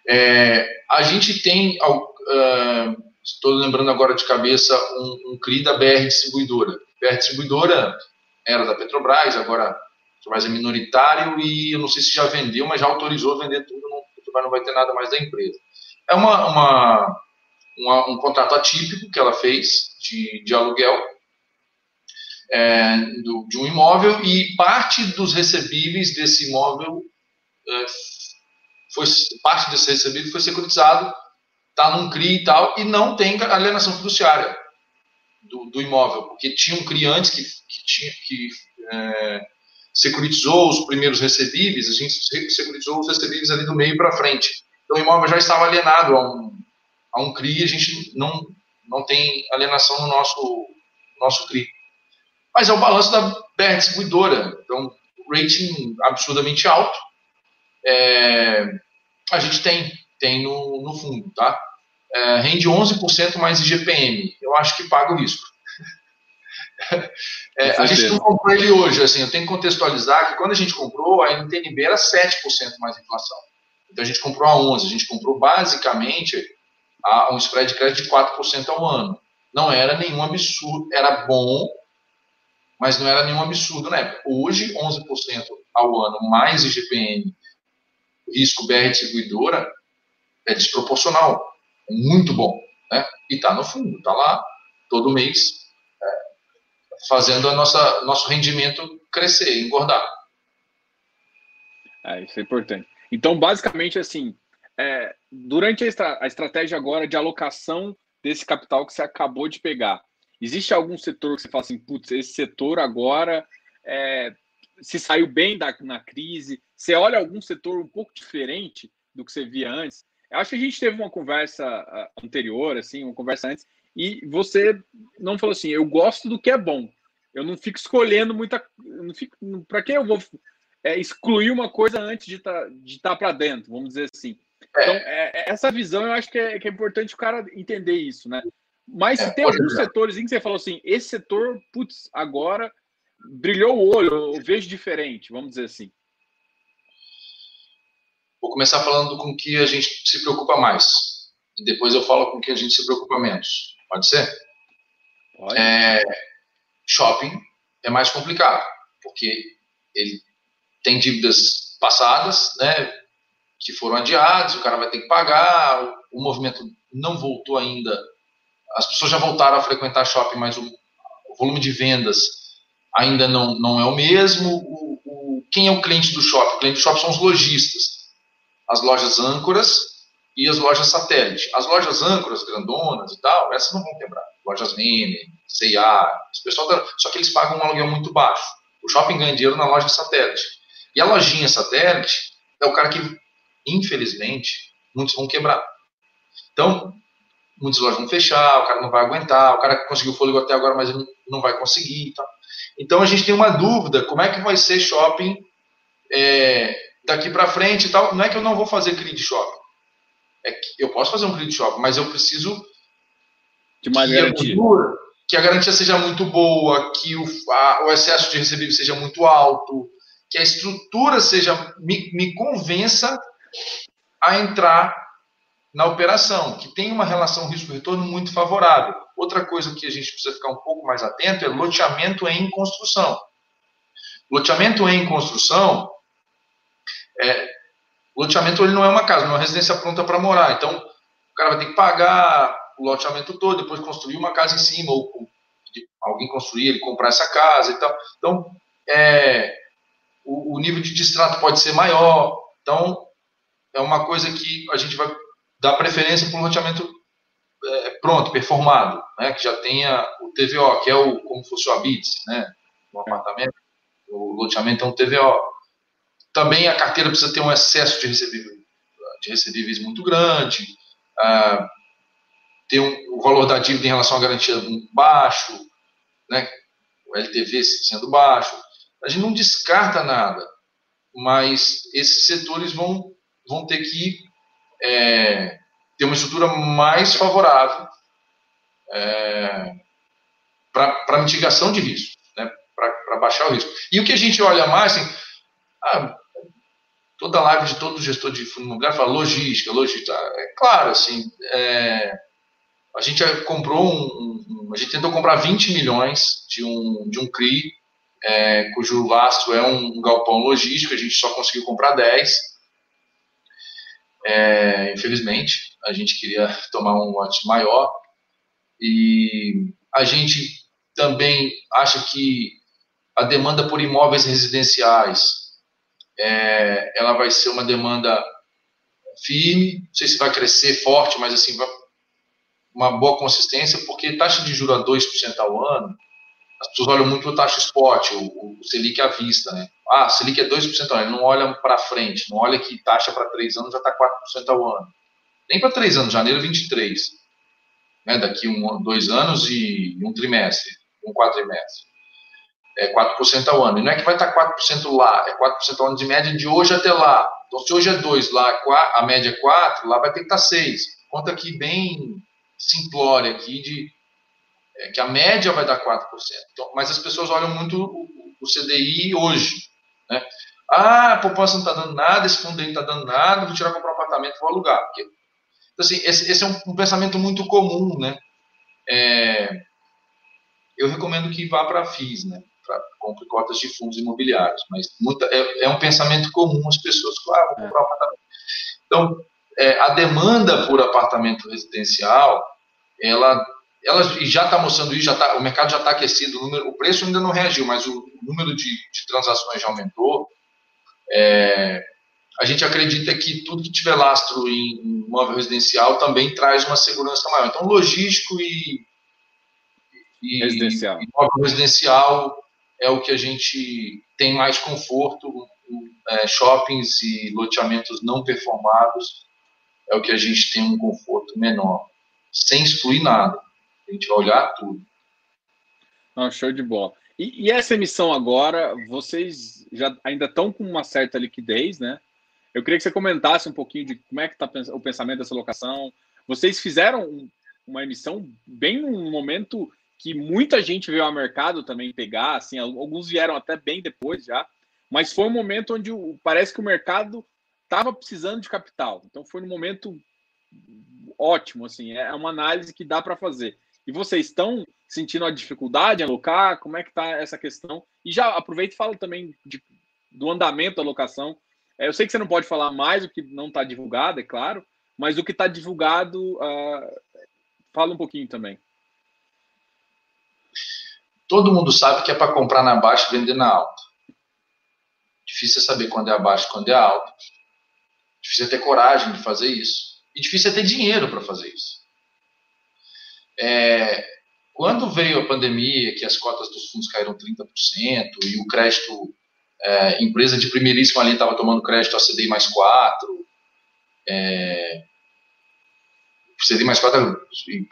É, a gente tem, uh, estou lembrando agora de cabeça, um, um CRI da BR Distribuidora. BR Distribuidora era da Petrobras, agora Petrobras é minoritário e eu não sei se já vendeu, mas já autorizou vender tudo, não, Petrobras não vai ter nada mais da empresa. É uma, uma, uma um contrato atípico que ela fez de, de aluguel é, do, de um imóvel e parte dos recebíveis desse imóvel é, foi parte desse recebível foi securitizado, está num CRI e tal, e não tem alienação fiduciária. do, do, imóvel, porque tinha um CRI antes que, que, tinha, que é, securitizou os primeiros recebíveis, a gente securitizou os recebíveis ali do meio para frente. Então o imóvel já estava alienado a um, a um CRI, a gente não, não tem alienação no nosso, nosso CRI. Mas é o balanço da BR Distribuidora, então rating absurdamente alto. É, a gente tem, tem no, no fundo, tá? É, rende 11% mais IGPM. Eu acho que paga o risco. (laughs) É, a gente não comprou ele hoje, assim, eu tenho que contextualizar que quando a gente comprou, a NTNB era 7% mais inflação. Então a gente comprou a 11%, a gente comprou basicamente a um spread de crédito de 4% ao ano. Não era nenhum absurdo, era bom, mas não era nenhum absurdo na época. Hoje, 11% ao ano mais IGPM, risco BR distribuidora, é desproporcional. Muito bom. Né? E está no fundo, está lá todo mês fazendo a nossa nosso rendimento crescer, engordar. É, isso é importante. Então, basicamente, assim, é, durante a, estra a, estratégia agora de alocação desse capital que você acabou de pegar, existe algum setor que você fala assim, putz, esse setor agora é, se saiu bem da, na crise? Você olha algum setor um pouco diferente do que você via antes? Eu acho que a gente teve uma conversa anterior, assim, uma conversa antes, e você não falou assim, eu gosto do que é bom. Eu não fico escolhendo muita. Para que eu vou é, excluir uma coisa antes de tá, estar tá para dentro, vamos dizer assim. É. Então, é, é, essa visão eu acho que é, que é, importante o cara entender isso, né? Mas se é, tem alguns setores em que você falou assim, esse setor, putz, agora brilhou o olho, eu vejo diferente, vamos dizer assim. Vou começar falando com o que a gente se preocupa mais. E depois eu falo com o que a gente se preocupa menos. Pode ser? Pode. É, shopping é mais complicado, porque ele tem dívidas passadas, né, que foram adiadas, o cara vai ter que pagar, o movimento não voltou ainda, as pessoas já voltaram a frequentar shopping, mas o, o volume de vendas ainda não, não é o mesmo. O, o, quem é o cliente do shopping? O cliente do shopping são os lojistas, as lojas âncoras e as lojas satélite. As lojas âncoras, grandonas e tal, essas não vão quebrar. Lojas Renner, C&A, pessoal tá, só que eles pagam um aluguel muito baixo. O shopping ganha dinheiro na loja satélite. E a lojinha satélite é o cara que, infelizmente, muitos vão quebrar. Então, muitas lojas vão fechar, o cara não vai aguentar, o cara conseguiu fôlego até agora, mas não vai conseguir. Tá? Então, a gente tem uma dúvida, como é que vai ser shopping é, daqui para frente e tal. Não é que eu não vou fazer CRI de shopping. É que eu posso fazer um CRI de shopping, mas eu preciso de mais garantia que a garantia seja muito boa, que o, a, o excesso de recebível seja muito alto, que a estrutura seja me, me convença a entrar na operação, que tem uma relação risco-retorno muito favorável. Outra coisa que a gente precisa ficar um pouco mais atento é loteamento em construção. Loteamento em construção, é, loteamento ele não é uma casa, não é uma residência pronta para morar. Então, o cara vai ter que pagar o loteamento todo, depois construir uma casa em cima, ou alguém construir, ele comprar essa casa e tal. Então, é, o, o, nível de distrato pode ser maior. Então, é uma coisa que a gente vai dar preferência para um loteamento é, pronto, performado, né, que já tenha o TVO, que é o, como fosse o habite, né, no apartamento, o loteamento é um TVO. Também a carteira precisa ter um excesso de recebíveis, de recebíveis muito grande. Ah, ter um, o valor da dívida em relação à garantia baixo, né, o LTV sendo baixo. A gente não descarta nada, mas esses setores vão, vão ter que é, ter uma estrutura mais favorável é, para mitigação de risco, né, para baixar o risco. E o que a gente olha mais, assim, ah, toda live de todo gestor de fundo imobiliário fala logística, logística. É claro, assim, é, a gente comprou um, um, a gente tentou comprar 20 milhões de um, de um CRI, é, cujo lastro é um, galpão logístico, a gente só conseguiu comprar 10. É, infelizmente, a gente queria (laughs) tomar um lote maior. E a gente também acha que a demanda por imóveis residenciais é, ela vai ser uma demanda firme, não sei se vai crescer forte, mas assim uma boa consistência, porque taxa de juros a 2% ao ano, as pessoas olham muito o taxa spot, o, o Selic à vista, né? Ah, Selic é 2% ao ano, não olha para frente, não olha que taxa para 3 anos já está 4% ao ano. Nem para 3 anos, janeiro 23. Né? Daqui um, dois anos e um trimestre, um quadrimestre. É 4% ao ano. E não é que vai estar tá 4% lá, é 4% ao ano de média de hoje até lá. Então, se hoje é 2, lá a média é 4, lá vai ter que estar tá 6. Conta aqui bem simplória aqui de é, que a média vai dar 4%. Então, mas as pessoas olham muito o, o CDI hoje. Né? Ah, a poupança não está dando nada, esse fundo aí não está dando nada, vou tirar comprar um apartamento vou alugar. Porque, então, assim, esse, esse, é um, um, pensamento muito comum. Né? É, eu recomendo que vá para a FIS, né? Para compre cotas de fundos imobiliários, mas muita, é, é, um pensamento comum as pessoas, ah, vou comprar um apartamento. Então, é, a demanda por apartamento residencial, ela, ela já está mostrando isso, já tá, o mercado já está aquecido, o, número, o, preço ainda não reagiu, mas o, número de, de, transações já aumentou. É, a gente acredita que tudo que tiver lastro em imóvel residencial também traz uma segurança maior. Então, logístico e, e residencial. imóvel residencial é o que a gente tem mais conforto. É, shoppings e loteamentos não performados é o que a gente tem um conforto menor, sem excluir nada. A gente vai olhar tudo. Não, show de bola. E, e, essa emissão agora, vocês já ainda estão com uma certa liquidez, né? Eu queria que você comentasse um pouquinho de como é que está o pensamento dessa locação. Vocês fizeram uma emissão bem num momento que muita gente veio ao mercado também pegar, assim, alguns vieram até bem depois já, mas foi um momento onde parece que o mercado estava precisando de capital. Então foi um momento ótimo, assim, é uma análise que dá para fazer. E vocês estão sentindo a dificuldade em alocar? Como é que está essa questão? E já aproveita e fala também de, do andamento da alocação. É, eu sei que você não pode falar mais o que não está divulgado, é claro, mas o que está divulgado, uh, fala um pouquinho também. Todo mundo sabe que é para comprar na baixa e vender na alta. Difícil é saber quando é abaixo e quando é alta. Difícil é ter coragem de fazer isso. E difícil é ter dinheiro para fazer isso. É, quando veio a pandemia, que as cotas dos fundos caíram 30% e o crédito, é, empresa de primeiríssima linha estava tomando crédito a CDI mais 4, é, CDI mais 4,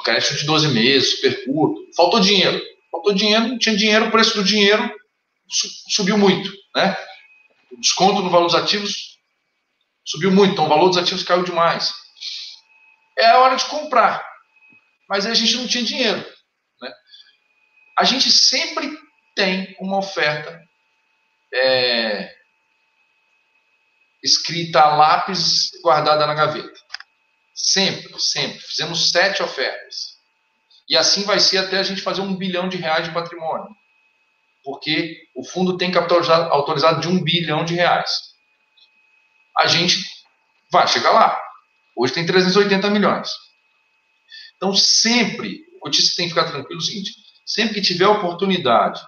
crédito de 12 meses, super curto, faltou dinheiro. Faltou dinheiro, não tinha dinheiro, o preço do dinheiro subiu muito, né? O desconto no valor dos ativos subiu muito, então o valor dos ativos caiu demais. É a hora de comprar. Mas a gente não tinha dinheiro. Né? A gente sempre tem uma oferta é, escrita a lápis guardada na gaveta. Sempre, sempre. Fizemos sete ofertas. E assim vai ser até a gente fazer um bilhão de reais de patrimônio. Porque o fundo tem capital autorizado de um bilhão de reais a gente vai chegar lá. Hoje tem 380 milhões. Então, sempre, o tem que ficar tranquilo é o seguinte: sempre que tiver oportunidade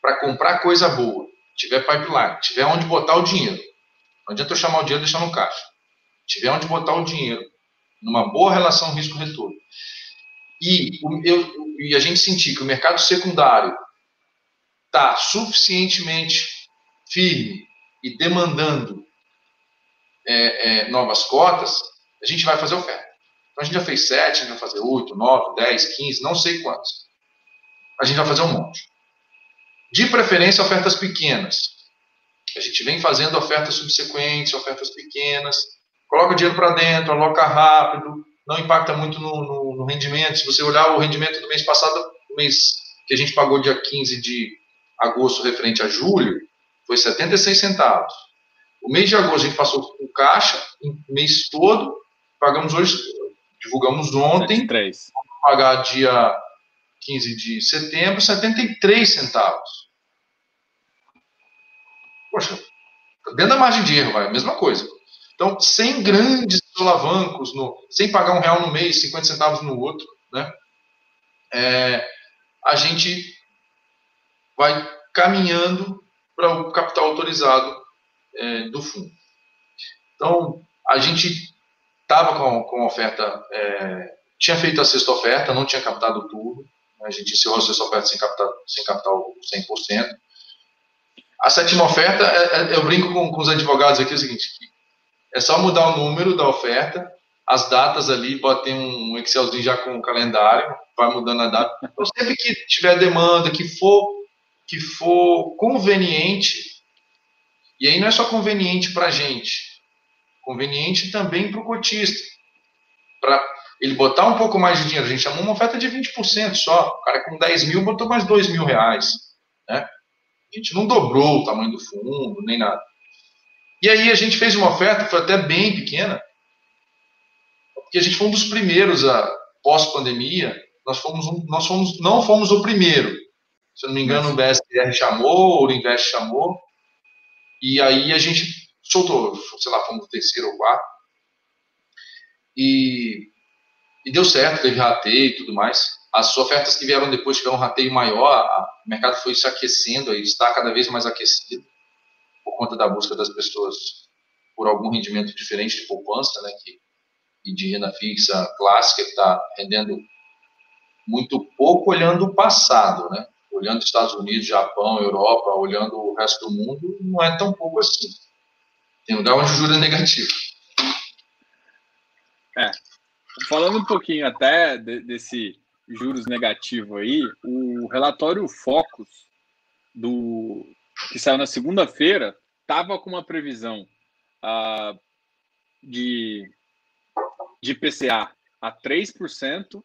para comprar coisa boa, tiver pipeline, tiver onde botar o dinheiro, não adianta eu chamar o dinheiro e deixar no caixa. Tiver onde botar o dinheiro, numa boa relação risco-retorno, e, eu, e a gente sentir que o mercado secundário está suficientemente firme e demandando é, é, novas cotas, a gente vai fazer oferta. Então a gente já fez 7, a gente vai fazer 8, 9, 10, 15, não sei quantos. A gente vai fazer um monte. De preferência, ofertas pequenas. A gente vem fazendo ofertas subsequentes, ofertas pequenas, coloca o dinheiro para dentro, aloca rápido, não impacta muito no, no, no, rendimento. Se você olhar o rendimento do mês passado, o mês que a gente pagou dia 15 de agosto referente a julho, foi 76 centavos. O mês de agosto a gente passou com caixa, o mês todo, pagamos hoje, divulgamos ontem, 73. vamos pagar dia 15 de setembro, 73 centavos. Poxa, dentro da margem de erro, vai, mesma coisa. Então, sem grandes solavancos, no, sem pagar um real no mês, 50 centavos no outro, né? É, a gente vai caminhando para o capital autorizado é, do fundo. Então, a gente estava com, com oferta é, tinha feito a sexta oferta, não tinha captado tudo. Né? A gente encerrou a sexta oferta sem captar, sem captar o 100%. A sétima oferta, é, é, eu brinco com, com, os advogados aqui, é o seguinte, é só mudar o número da oferta, as datas ali, bota um Excelzinho já com o calendário, vai mudando a data. Então, sempre que tiver demanda, que for, que for conveniente, e aí não é só conveniente para a gente, conveniente também para o cotista. Para ele botar um pouco mais de dinheiro. A gente chamou uma oferta de 20% só. O cara com 10 mil botou mais 2 mil reais. Né? A gente não dobrou o tamanho do fundo, nem nada. E aí a gente fez uma oferta, foi até bem pequena, porque a gente foi um dos primeiros a pós-pandemia. Nós fomos, um, nós fomos, não fomos o primeiro. Se eu não me engano, o BSR chamou, o Invest chamou, e aí a gente soltou, sei lá, fomos o terceiro ou quarto. E e deu certo, teve rateio e tudo mais. As ofertas que vieram depois tiveram um rateio maior, o mercado foi se aquecendo, aí está cada vez mais aquecido, por conta da busca das pessoas por algum rendimento diferente de poupança, né, que, e de renda fixa clássica, que está rendendo muito pouco olhando o passado, né? Olhando Estados Unidos, Japão, Europa, olhando o resto do mundo, não é tão pouco assim. Tem lugar onde o juro é negativo. É, Falando um pouquinho até de, desse juros negativo aí, o relatório Focus do que saiu na segunda-feira estava com uma previsão uh, de, de PCA a 3%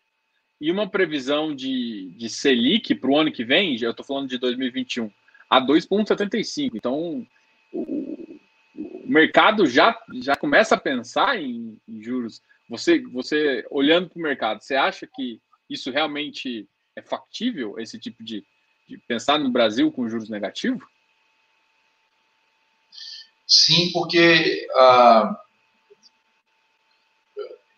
e uma previsão de, de Selic para o ano que vem, eu estou falando de 2021, a 2,75. Então, o, o mercado já, já começa a pensar em, em juros você, você olhando para o mercado, você acha que isso realmente é factível, esse tipo de, de pensar no Brasil com juros negativos? Sim, porque uh,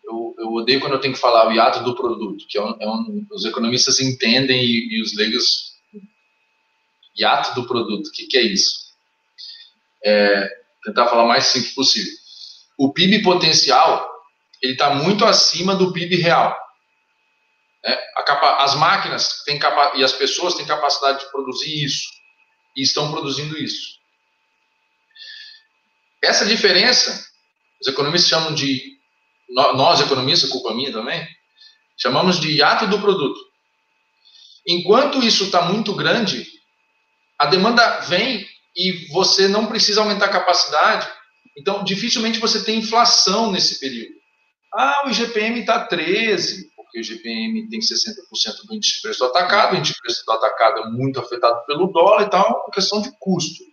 eu, eu, odeio quando eu tenho que falar o hiato do produto, que é um, é um, os economistas entendem e, e, os leigos hiato do produto, o que, que é isso? É, tentar falar mais simples possível. O PIB potencial ele está muito acima do PIB real. É, capa, as máquinas têm capa, e as pessoas têm capacidade de produzir isso e estão produzindo isso. Essa diferença, os economistas chamam de, nós economistas, culpa minha também, chamamos de hiato do produto. Enquanto isso está muito grande, a demanda vem e você não precisa aumentar a capacidade, então dificilmente você tem inflação nesse período. Ah, o IGPM está 13, porque o IGPM tem 60% do índice de preço do atacado, o índice de preço do atacado é muito afetado pelo dólar e tal, é questão de custo.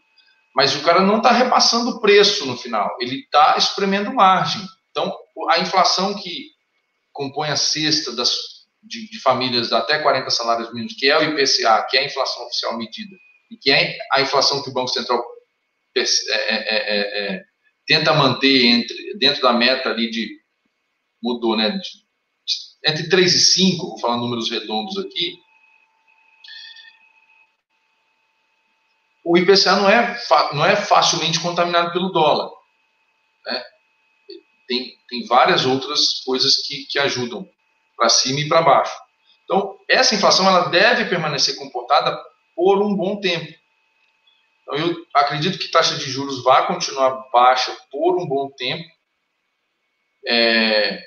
Mas o cara não está repassando o preço no final, ele está espremendo margem. Então, a inflação que compõe a cesta das, de, de famílias de até 40 salários mínimos, que é o IPCA, que é a inflação oficial medida, e que é a inflação que o Banco Central é, é, é, tenta manter entre, dentro da meta ali de mudou, né? Entre 3 e 5, vou falar números redondos aqui, o IPCA não é, não é facilmente contaminado pelo dólar. Né? Tem, tem várias outras coisas que, que ajudam para cima e para baixo. Então, essa inflação ela deve permanecer comportada por um bom tempo. Então, eu acredito que taxa de juros vai continuar baixa por um bom tempo. É,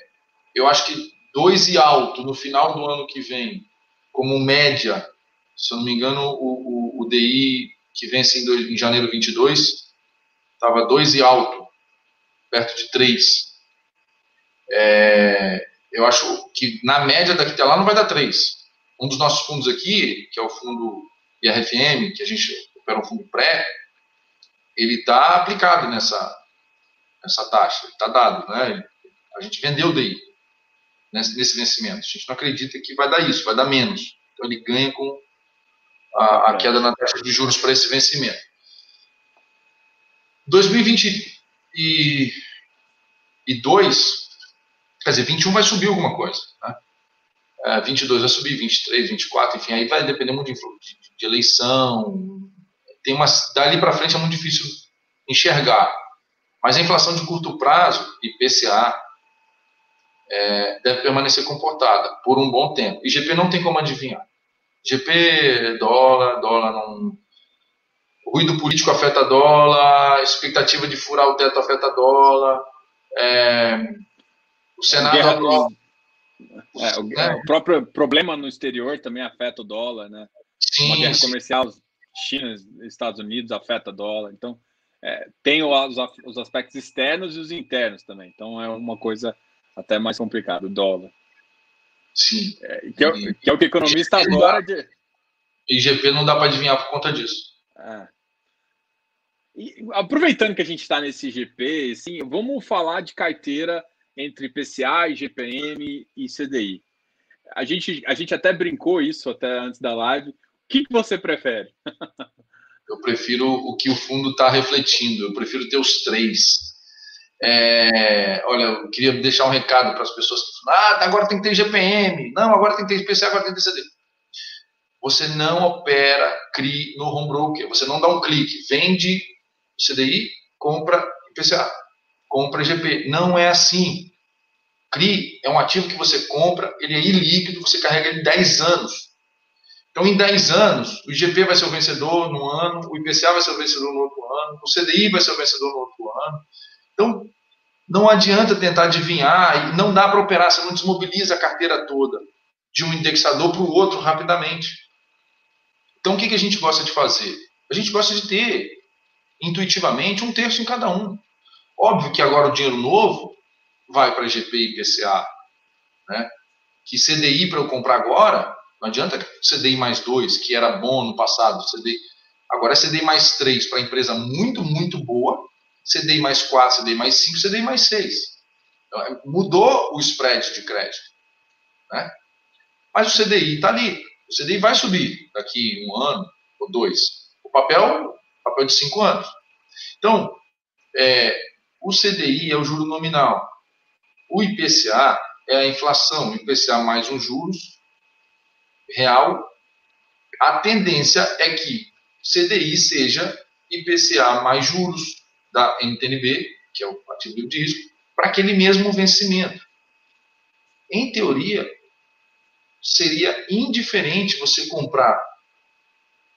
eu acho que 2 e alto no final do ano que vem, como média, se eu não me engano, o, o, o DI que vence em, dois, em janeiro 22 estava 2 e alto, perto de 3. É, eu acho que na média daqui até lá não vai dar 3. Um dos nossos fundos aqui, que é o fundo IRFM, que a gente opera um fundo pré, ele está aplicado nessa, nessa taxa, está dado, né? A gente vendeu DI nesse, nesse vencimento. A gente não acredita que vai dar isso, vai dar menos. Então ele ganha com a, a queda na taxa de juros para esse vencimento. 2022, quer dizer, 21 vai subir alguma coisa. Né? É, 22 vai subir, 23, 24, enfim, aí vai depender muito de, de, de eleição. Tem uma, dali para frente é muito difícil enxergar. Mas a inflação de curto prazo, IPCA, é, deve permanecer comportada por um bom tempo. E GP não tem como adivinhar. GP, dólar, dólar não. Ruído político afeta dólar, expectativa de furar o teto afeta dólar, é, o Senado. Guerra é, o, né? o, próprio problema no exterior também afeta o dólar, né? Sim, Uma guerra sim. comercial China, Estados Unidos afeta dólar. Então, é, tem os, os aspectos externos e os internos também. Então, é uma coisa até mais complicada, o dólar. Sim. É, que, é, que, é, o que o economista agora De... E GP não dá para adivinhar por conta disso. É. E, aproveitando que a gente está nesse GP, assim, vamos falar de carteira entre PCA, IGPM e CDI. A gente, a gente até brincou isso até antes da live. O que, que você prefere? (laughs) Eu prefiro o que o fundo está refletindo. Eu prefiro ter os três. É, olha, eu queria deixar um recado para as pessoas que falam, ah, agora tem que ter GPM, não, agora tem que ter PCA, agora tem que ter CD. Você não opera CRI no home broker, você não dá um clique, vende CDI, compra IPCA, compra GP. Não é assim. CRI é um ativo que você compra, ele é ilíquido, você carrega ele 10 anos. Então, em 10 anos, o IGP vai ser o vencedor no ano, o IPCA vai ser o vencedor no outro ano, o CDI vai ser o vencedor no outro ano. Então, não adianta tentar adivinhar, não dá para operar, você não desmobiliza a carteira toda de um indexador para o outro rapidamente. Então, o que, que a gente gosta de fazer? A gente gosta de ter, intuitivamente, um terço em cada um. Óbvio que agora o dinheiro novo vai para GP e IPCA. Né? Que CDI para eu comprar agora, não adianta CDI mais dois, que era bom no passado, CDI. Agora é CDI mais três para empresa muito, muito boa, CDI mais 4, CDI mais 5, CDI mais 6. Então, é, mudou o spread de crédito. Né? Mas o CDI está ali. O CDI vai subir daqui um ano ou dois. O papel, papel de cinco anos. Então, é, o CDI é o juro nominal. O IPCA é a inflação. O IPCA mais um juros real. A tendência é que CDI seja IPCA mais juros da NTNB, que é o ativo de risco, para aquele mesmo vencimento. Em teoria, seria indiferente você comprar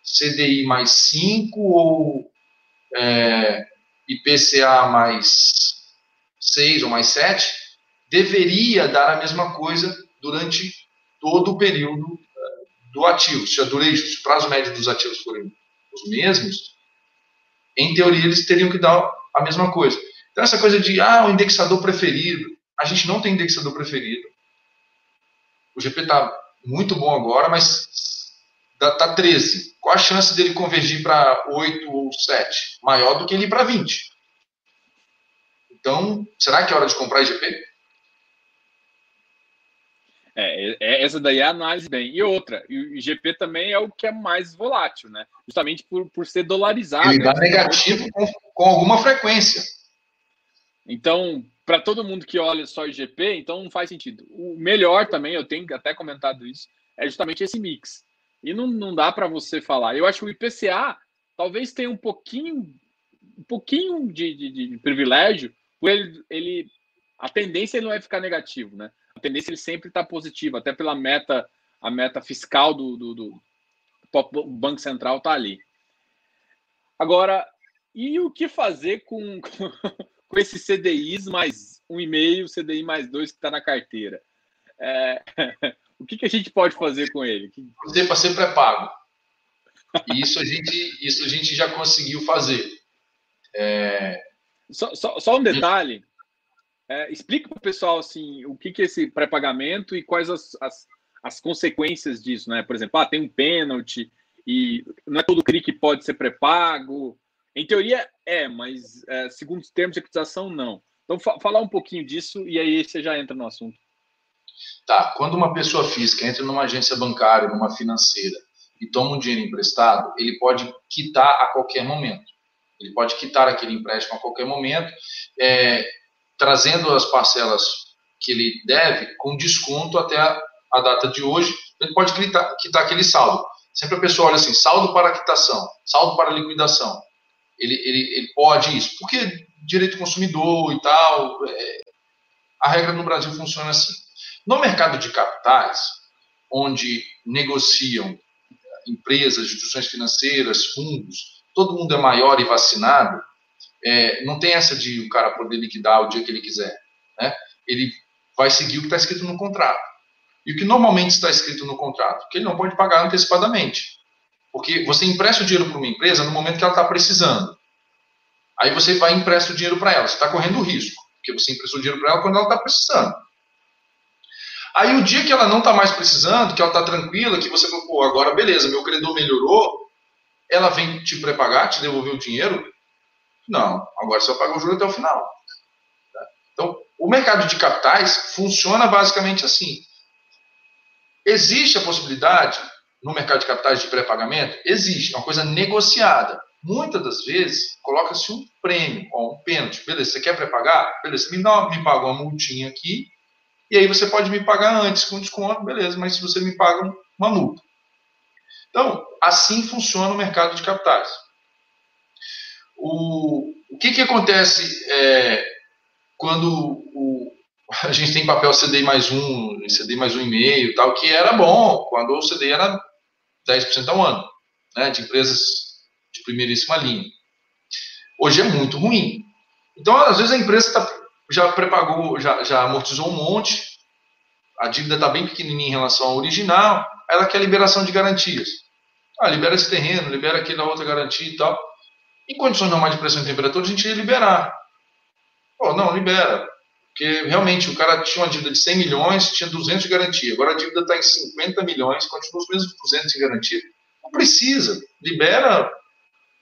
CDI mais 5 ou é, IPCA mais 6 ou mais 7, deveria dar a mesma coisa durante todo o período é, do ativo. Se a duration, se o prazo médio dos ativos forem os mesmos, em teoria, eles teriam que dar a mesma coisa. Então, essa coisa de, ah, o indexador preferido. A gente não tem indexador preferido. O GP está muito bom agora, mas está 13. Qual a chance dele convergir para 8 ou 7? Maior do que ele ir para 20. Então, será que é hora de comprar IGP? É, é, essa daí é a análise bem. E outra, o IGP também é o que é mais volátil, né? Justamente por, por ser dolarizado. Ele dá negativo com, com alguma frequência. Então, para todo mundo que olha só IGP, então não faz sentido. O melhor também, eu tenho até comentado isso, é justamente esse mix. E não, não dá para você falar. Eu acho que o IPCA talvez tenha um pouquinho, um pouquinho de, de, de privilégio, por ele, ele, a tendência não é ficar negativo, né? Tendência ele sempre está positiva, até pela meta, a meta fiscal do, do, do Banco Central está ali. Agora, e o que fazer com, (laughs) com, com esses CDIs mais um e meio, CDI mais dois que está na carteira? É, (laughs) o que, que a gente pode fazer com ele? Fazer para ser pré-pago. Isso a gente, isso a gente já conseguiu fazer. É... Só, só, só um detalhe. É, explica para o pessoal assim, o que, que é esse pré-pagamento e quais as, as, as, consequências disso, né? Por exemplo, ah, tem um pênalti e não é todo CRI que pode ser pré-pago. Em teoria é, mas é, segundo os termos de equitização, não. Então, fa falar um pouquinho disso e aí você já entra no assunto. Tá, quando uma pessoa física entra numa agência bancária, numa financeira e toma um dinheiro emprestado, ele pode quitar a qualquer momento. Ele pode quitar aquele empréstimo a qualquer momento. É, trazendo as parcelas que ele deve com desconto até a, a data de hoje, ele pode quitar, quitar aquele saldo. Sempre a pessoa olha assim, saldo para quitação, saldo para liquidação. Ele, ele, ele pode isso, porque direito consumidor e tal, é, A regra no Brasil funciona assim. No mercado de capitais, onde negociam empresas, instituições financeiras, fundos, todo mundo é maior e vacinado, é, não tem essa de o cara poder liquidar o dia que ele quiser. Né? Ele vai seguir o que está escrito no contrato. E o que normalmente está escrito no contrato? Que ele não pode pagar antecipadamente. Porque você empresta o dinheiro para uma empresa no momento que ela está precisando. Aí você vai e empresta o dinheiro para ela. Você está correndo risco. Porque você emprestou o dinheiro para ela quando ela está precisando. Aí o dia que ela não está mais precisando, que ela está tranquila, que você falou, pô, agora beleza, meu credor melhorou, ela vem te prepagar, te devolver o dinheiro? Não, agora você vai pagar o juro até o final. Então, o mercado de capitais funciona basicamente assim. Existe a possibilidade no mercado de capitais de pré-pagamento? Existe, é uma coisa negociada. Muitas das vezes, coloca-se um prêmio, ó, um pênalti. Beleza, você quer pré-pagar? Beleza, me, dá, me paga uma multinha aqui, e aí você pode me pagar antes com desconto, beleza, mas se você me paga uma multa. Então, assim funciona o mercado de capitais. O, o que, que acontece é, quando o, a gente tem papel CDI mais um, CDI mais um e meio, tal, que era bom quando o CDI era 10% ao ano, né, de empresas de primeiríssima linha. Hoje é muito ruim. Então, às vezes a empresa tá, já prepagou, já, já amortizou um monte, a dívida está bem pequenininha em relação ao original, ela quer liberação de garantias. Ah, libera esse terreno, libera aquela outra garantia e tal. Em condições normais de pressão e temperatura, a gente ia liberar. Pô, não, libera. Porque realmente o cara tinha uma dívida de 100 milhões, tinha 200 de garantia. Agora a dívida está em 50 milhões, continua os mesmos 200 de garantia. Não precisa. Libera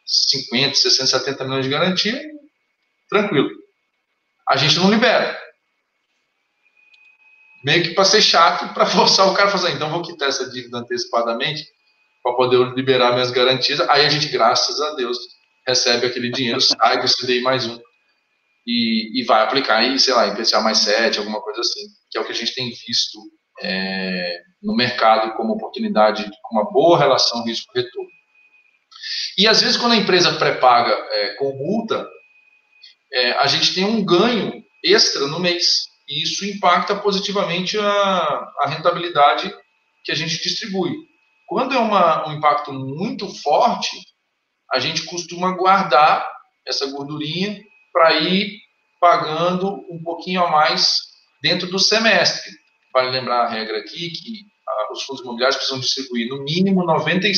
50, 60, 70 milhões de garantia, tranquilo. A gente não libera. Meio que para ser chato, para (laughs) forçar o cara a fazer, então vou quitar essa dívida antecipadamente para poder liberar minhas garantias. Aí a gente, graças a Deus, recebe aquele dinheiro, sai do CDI mais um e, e vai aplicar em, sei lá, em PCA mais 7, alguma coisa assim, que é o que a gente tem visto é, no mercado como oportunidade, com uma boa relação risco-retorno. E às vezes, quando a empresa pré-paga é, com multa, é, a gente tem um ganho extra no mês. E isso impacta positivamente a, a rentabilidade que a gente distribui. Quando é uma, um impacto muito forte, a gente costuma guardar essa gordurinha para ir pagando um pouquinho a mais dentro do semestre. Vale lembrar a regra aqui que ah, os fundos imobiliários precisam distribuir no mínimo 95%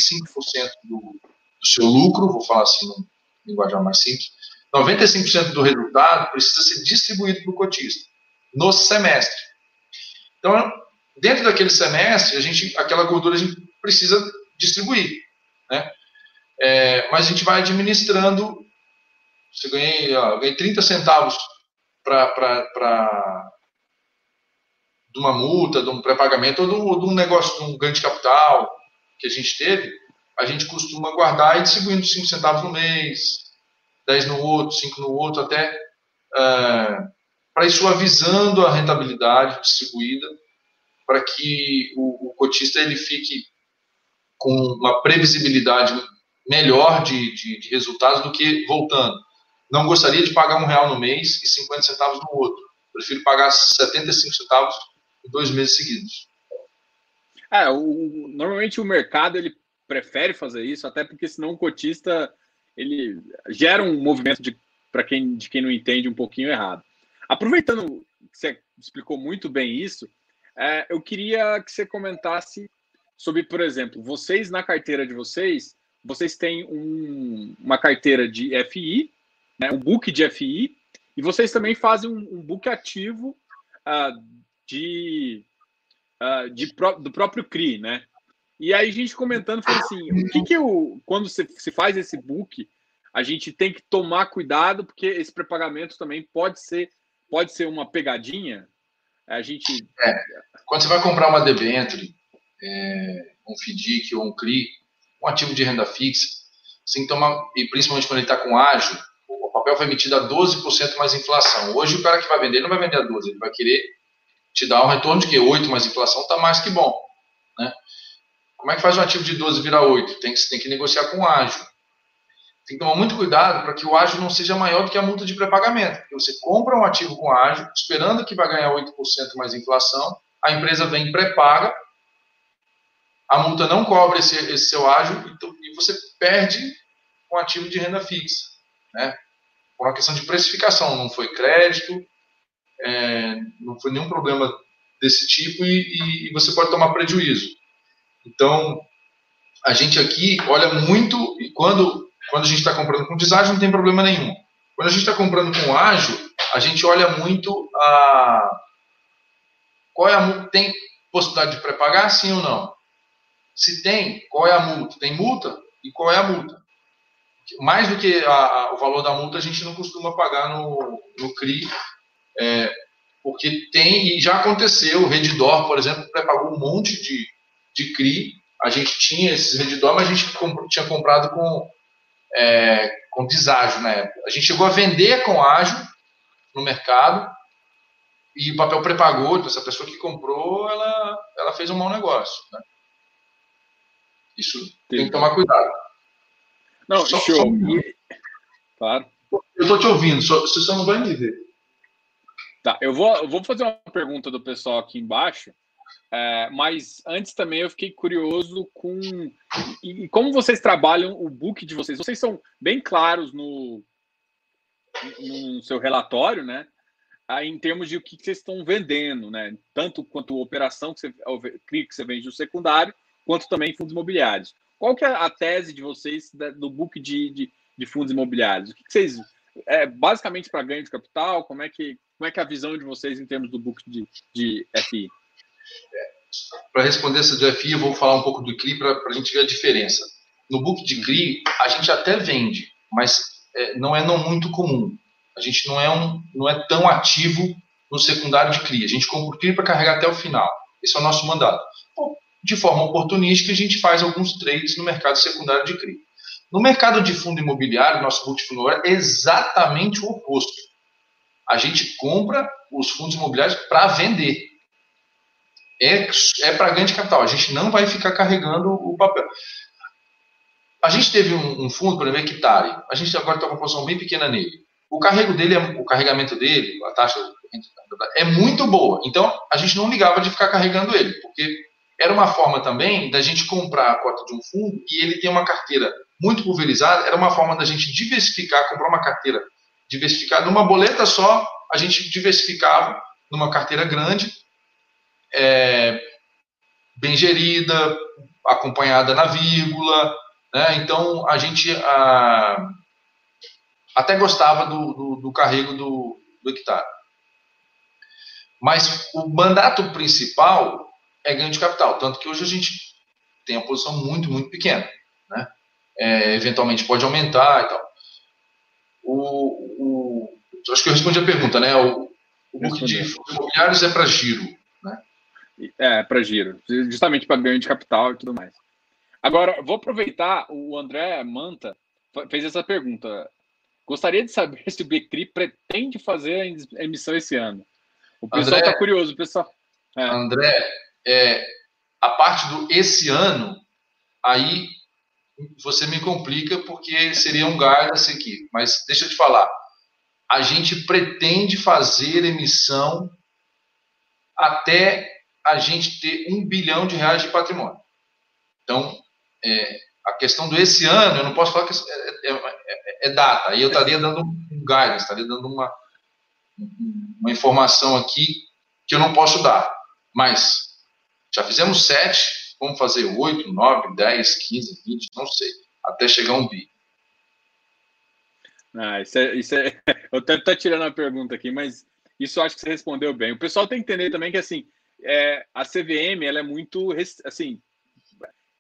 do, do seu lucro, vou falar assim no linguajar mais simples, 95% do resultado precisa ser distribuído para o cotista no semestre. Então, dentro daquele semestre, a gente, aquela gordura a gente precisa distribuir, né? É, mas a gente vai administrando. Você ganhei, ó, ganhei 30 centavos para de uma multa, de um pré-pagamento ou de, um negócio, de um ganho de capital que a gente teve, a gente costuma guardar e distribuindo 5 centavos no mês, 10 no outro, 5 no outro, até é, para ir suavizando a rentabilidade distribuída, para que o, o, cotista ele fique com uma previsibilidade melhor de, de, de resultados do que voltando não gostaria de pagar um real no mês e 50 centavos no outro. Prefiro pagar 75 centavos em dois meses seguidos. É, o, normalmente o mercado ele prefere fazer isso, até porque senão o cotista ele gera um movimento de para quem de quem não entende um pouquinho errado. Aproveitando que você explicou muito bem isso, é, eu queria que você comentasse sobre, por exemplo, vocês na carteira de vocês, vocês têm um, uma carteira de FI né, um book de FI, e vocês também fazem um, um book ativo uh, de, uh, de pro, do próprio CRI, né? E aí a gente comentando, foi assim, o que que eu, quando se, faz esse book, a gente tem que tomar cuidado, porque esse pré-pagamento também pode ser, pode ser uma pegadinha, a gente... É, quando você vai comprar uma debenture, é, um FDIC ou um CRI, um ativo de renda fixa, tem que tomar, e principalmente quando ele está com ágio, papel foi emitido a 12% mais inflação. Hoje o cara que vai vender não vai vender a 12, ele vai querer te dar um retorno de que 8 mais inflação está mais que bom. Né? Como é que faz um ativo de 12 virar 8? Tem que, tem que negociar com ágio. tem que tomar muito cuidado para que o ágio não seja maior do que a multa de pré-pagamento. Porque você compra um ativo com ágio, esperando que vai ganhar 8% mais inflação, a empresa vem pré-paga, a multa não cobre esse, esse seu ágio e você perde um ativo de renda fixa. Né? Por uma questão de precificação, não foi crédito, é, não foi nenhum problema desse tipo e, e, e você pode tomar prejuízo. Então, a gente aqui olha muito, e quando, quando a gente está comprando com deságio, não tem problema nenhum. Quando a gente está comprando com ágio, a gente olha muito a. Qual é a Tem possibilidade de pré-pagar, sim ou não? Se tem, qual é a multa? Tem multa? E qual é a multa? Mais do que a, a, o valor da multa, a gente não costuma pagar no, no CRI, é, porque tem, e já aconteceu, o Redditor, por exemplo, pré-pagou um monte de, de CRI, a gente tinha esses Redditor, mas a gente tinha comprado com, é, com deságio na época. A gente chegou a vender com ágio no mercado, e o papel pré-pagou, então essa pessoa que comprou, ela, ela fez um mau negócio. Né? Isso tem que tomar cuidado. Não, só, show. Só... Claro. Eu estou te ouvindo, só, você só não vai me ver. Tá, eu vou, eu vou fazer uma pergunta do pessoal aqui embaixo, é, mas antes também eu fiquei curioso com e, e, como vocês trabalham o book de vocês. Vocês são bem claros no, no seu relatório, né? em termos de o que, vocês estão vendendo, né? Tanto quanto a operação que você, que você vende no secundário, quanto também fundos imobiliários. Qual que é a tese de vocês do book de, de, de fundos imobiliários? O que, que vocês. É, basicamente para ganho de capital, como é, que, como é que é a visão de vocês em termos do book de, de FI? Para responder essa do FI, eu vou falar um pouco do CRI para a gente ver a diferença. No book de CRI, a gente até vende, mas é, não é não muito comum. A gente não é, um, não é tão ativo no secundário de CRI. A gente compra o CRI para carregar até o final. Esse é o nosso mandato de forma oportunística, a gente faz alguns trades no mercado secundário de CRI. No mercado de fundo imobiliário, nosso multifundo é exatamente o oposto. A gente compra os fundos imobiliários para vender. É, é para ganho de capital. A gente não vai ficar carregando o papel. A gente teve um, um fundo, por exemplo, Hectare. A gente agora está com uma posição bem pequena nele. O carrego dele, é, o carregamento dele, a taxa é muito boa. Então, a gente não ligava de ficar carregando ele, porque era uma forma também da gente comprar a cota de um fundo e ele tem uma carteira muito pulverizada, era uma forma da gente diversificar, comprar uma carteira diversificada, numa boleta só, a gente diversificava numa carteira grande, é, bem gerida, acompanhada na vírgula, né? então a gente a, até gostava do, do, do carrego do, do hectare. Mas o mandato principal é ganho de capital. Tanto que hoje a gente tem uma posição muito, muito pequena. Né? É, eventualmente pode aumentar e tal. O, o, acho que eu respondi a pergunta, né? O, o book de imobiliários é para giro. Né? É, para giro, justamente para ganho de capital e tudo mais. Agora, vou aproveitar, o André Manta fez essa pergunta. Gostaria de saber (laughs) se o Becri pretende fazer a emissão esse ano. O pessoal está curioso, pessoal. É. André, é, a parte do esse ano, aí você me complica porque seria um guidance aqui. Mas deixa eu te falar, a gente pretende fazer emissão até a gente ter um bilhão de reais de patrimônio. Então, é, a questão do esse ano, eu não posso falar que é, é, é, é data, aí eu estaria dando um guidance, estaria dando uma, uma informação aqui que eu não posso dar. Mas já fizemos sete, vamos fazer oito, nove, dez, quinze, vinte, não sei, até chegar um bi. Ah, isso é, isso é... (laughs) Eu estou tirando a pergunta aqui, mas isso acho que você respondeu bem. O pessoal tem que entender também que assim, é, a CVM ela é muito assim,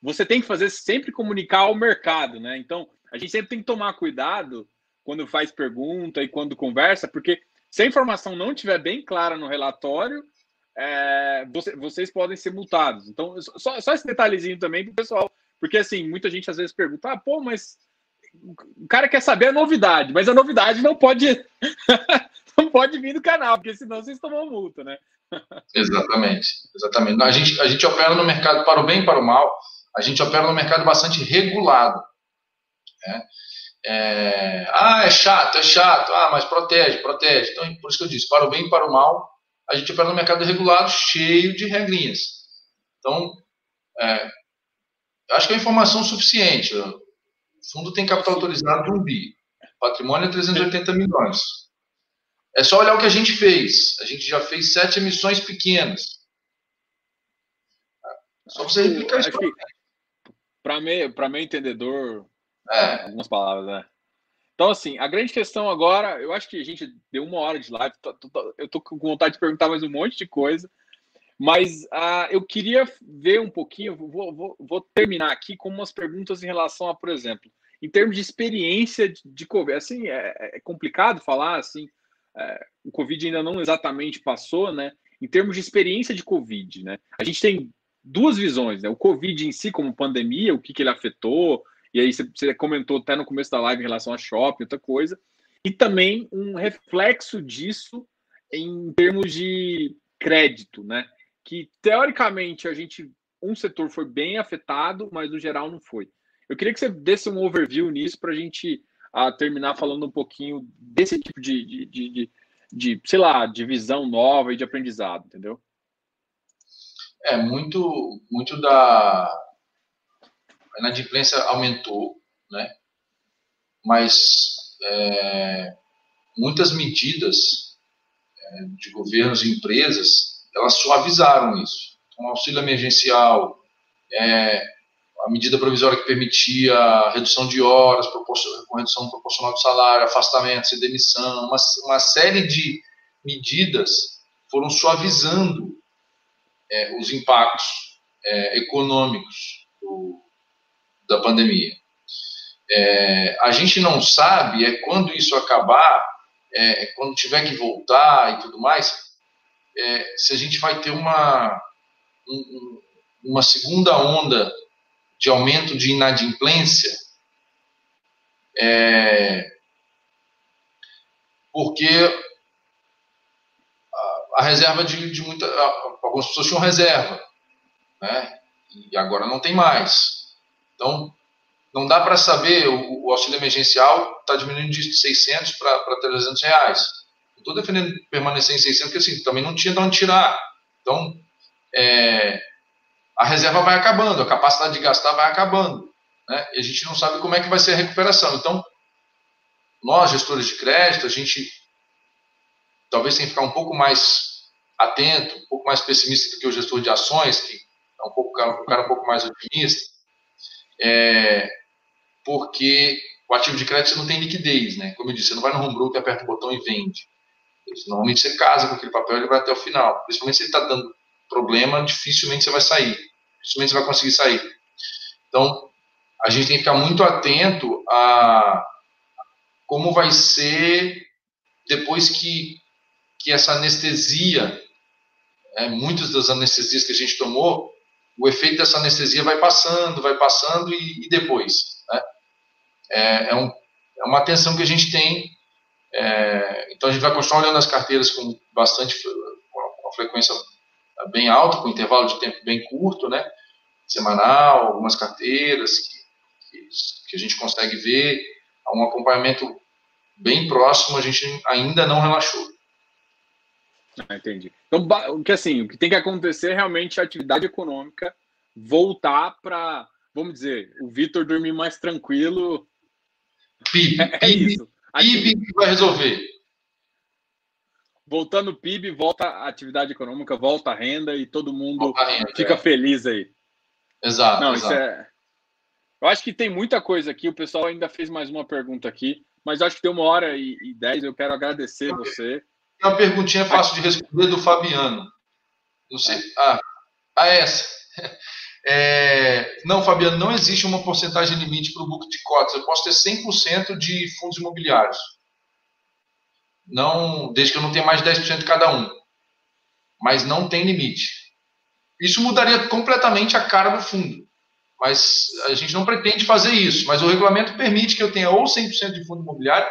você tem que fazer sempre comunicar ao mercado, né? Então a gente sempre tem que tomar cuidado quando faz pergunta e quando conversa, porque se a informação não estiver bem clara no relatório, é, você, vocês podem ser multados. Então, só, só esse detalhezinho também para o pessoal, porque assim, muita gente às vezes pergunta, ah, pô, mas o cara quer saber a novidade, mas a novidade não pode (laughs) não pode vir do canal, porque senão vocês tomam multa, né? (laughs) exatamente, exatamente. A gente, a gente opera no mercado para o bem e para o mal, a gente opera no mercado bastante regulado. Né? É, ah, é chato, é chato, ah, mas protege, protege. Então, por isso que eu disse, para o bem e para o mal, a gente opera no mercado regulado cheio de regrinhas. Então, é, acho que é informação suficiente. O fundo tem capital autorizado de um bi, patrimônio é 380 milhões. É só olhar o que a gente fez. A gente já fez sete emissões pequenas. Só você replicar isso. Para mim, para meu entendedor, é. algumas palavras, né? Então, assim, a grande questão agora, eu acho que a gente deu uma hora de live, eu tô com vontade de perguntar mais um monte de coisa, mas uh, eu queria ver um pouquinho, vou, vou, vou, terminar aqui com umas perguntas em relação a, por exemplo, em termos de experiência de, de Covid. Assim, é, é complicado falar, assim, é, o Covid ainda não exatamente passou, né? Em termos de experiência de Covid, né? A gente tem duas visões, né? O Covid em si como pandemia, o que, que ele afetou, e aí você comentou até no começo da live em relação a shopping, outra coisa, e também um reflexo disso em termos de crédito, né? Que teoricamente a gente um setor foi bem afetado, mas no geral não foi. Eu queria que você desse um overview nisso para a gente a terminar falando um pouquinho desse tipo de, de, de, de, de, sei lá, de visão nova e de aprendizado, entendeu? É, muito, muito da, a inadimplência aumentou, né? mas é, muitas medidas é, de governos e empresas, elas suavizaram isso. Então, auxílio emergencial, é, a medida provisória que permitia redução de horas, com redução proporcional do salário, afastamento, sem demissão, uma, uma série de medidas foram suavizando é, os impactos é, econômicos do, da pandemia. É, a gente não sabe é quando isso acabar, é, quando tiver que voltar e tudo mais, é, se a gente vai ter uma, um, uma segunda onda de aumento de inadimplência, é, porque a, a reserva de, de muita. Algumas pessoas tinham reserva, né? e agora não tem mais. Então, não dá para saber, o, o, auxílio emergencial está diminuindo de 600 para 300 reais. Estou defendendo permanecer em 600, porque assim, também não tinha de onde tirar. Então, é, a reserva vai acabando, a capacidade de gastar vai acabando. Né? E a gente não sabe como é que vai ser a recuperação. Então, nós, gestores de crédito, a gente talvez tenha que ficar um pouco mais atento, um pouco mais pessimista do que o gestor de ações, que é um, pouco, um cara um pouco mais otimista, é, porque o ativo de crédito você não tem liquidez, né? Como eu disse, você não vai no home broker, aperta o botão e vende. Normalmente você casa com aquele papel e ele vai até o final. Principalmente se ele está dando problema, dificilmente você vai sair. Dificilmente você vai conseguir sair. Então, a gente tem que ficar muito atento a como vai ser depois que, que essa anestesia, é, muitas das anestesias que a gente tomou, o efeito dessa anestesia vai passando, vai passando e, e depois. Né? É, é, um, é, uma atenção que a gente tem. É, então a gente vai continuar olhando as carteiras com bastante, com uma frequência bem alta, com intervalo de tempo bem curto, né? semanal, algumas carteiras que, que, que a gente consegue ver, um acompanhamento bem próximo, a gente ainda não relaxou. Ah, entendi. Então, o que assim, o que tem que acontecer é realmente a atividade econômica voltar para, vamos dizer, o Vitor dormir mais tranquilo. PIB, é, (laughs) é isso. PIB vai resolver. Voltando o PIB, volta a atividade econômica, volta a renda e todo mundo renda, fica é. feliz aí. Exato. Não, exato. isso é. Eu acho que tem muita coisa aqui. O pessoal ainda fez mais uma pergunta aqui, mas acho que deu uma hora e, e dez. Eu quero agradecer okay. você uma perguntinha fácil de responder do Fabiano. Não sei. Ah, ah essa. (laughs) É, não, Fabiano, não existe uma porcentagem limite para o book de cotas. Eu posso ter 100% de fundos imobiliários. Não, desde que eu não tenha mais de 10% de cada um. Mas não tem limite. Isso mudaria completamente a cara do fundo. Mas a gente não pretende fazer isso. Mas o regulamento permite que eu tenha ou 100% de fundo imobiliário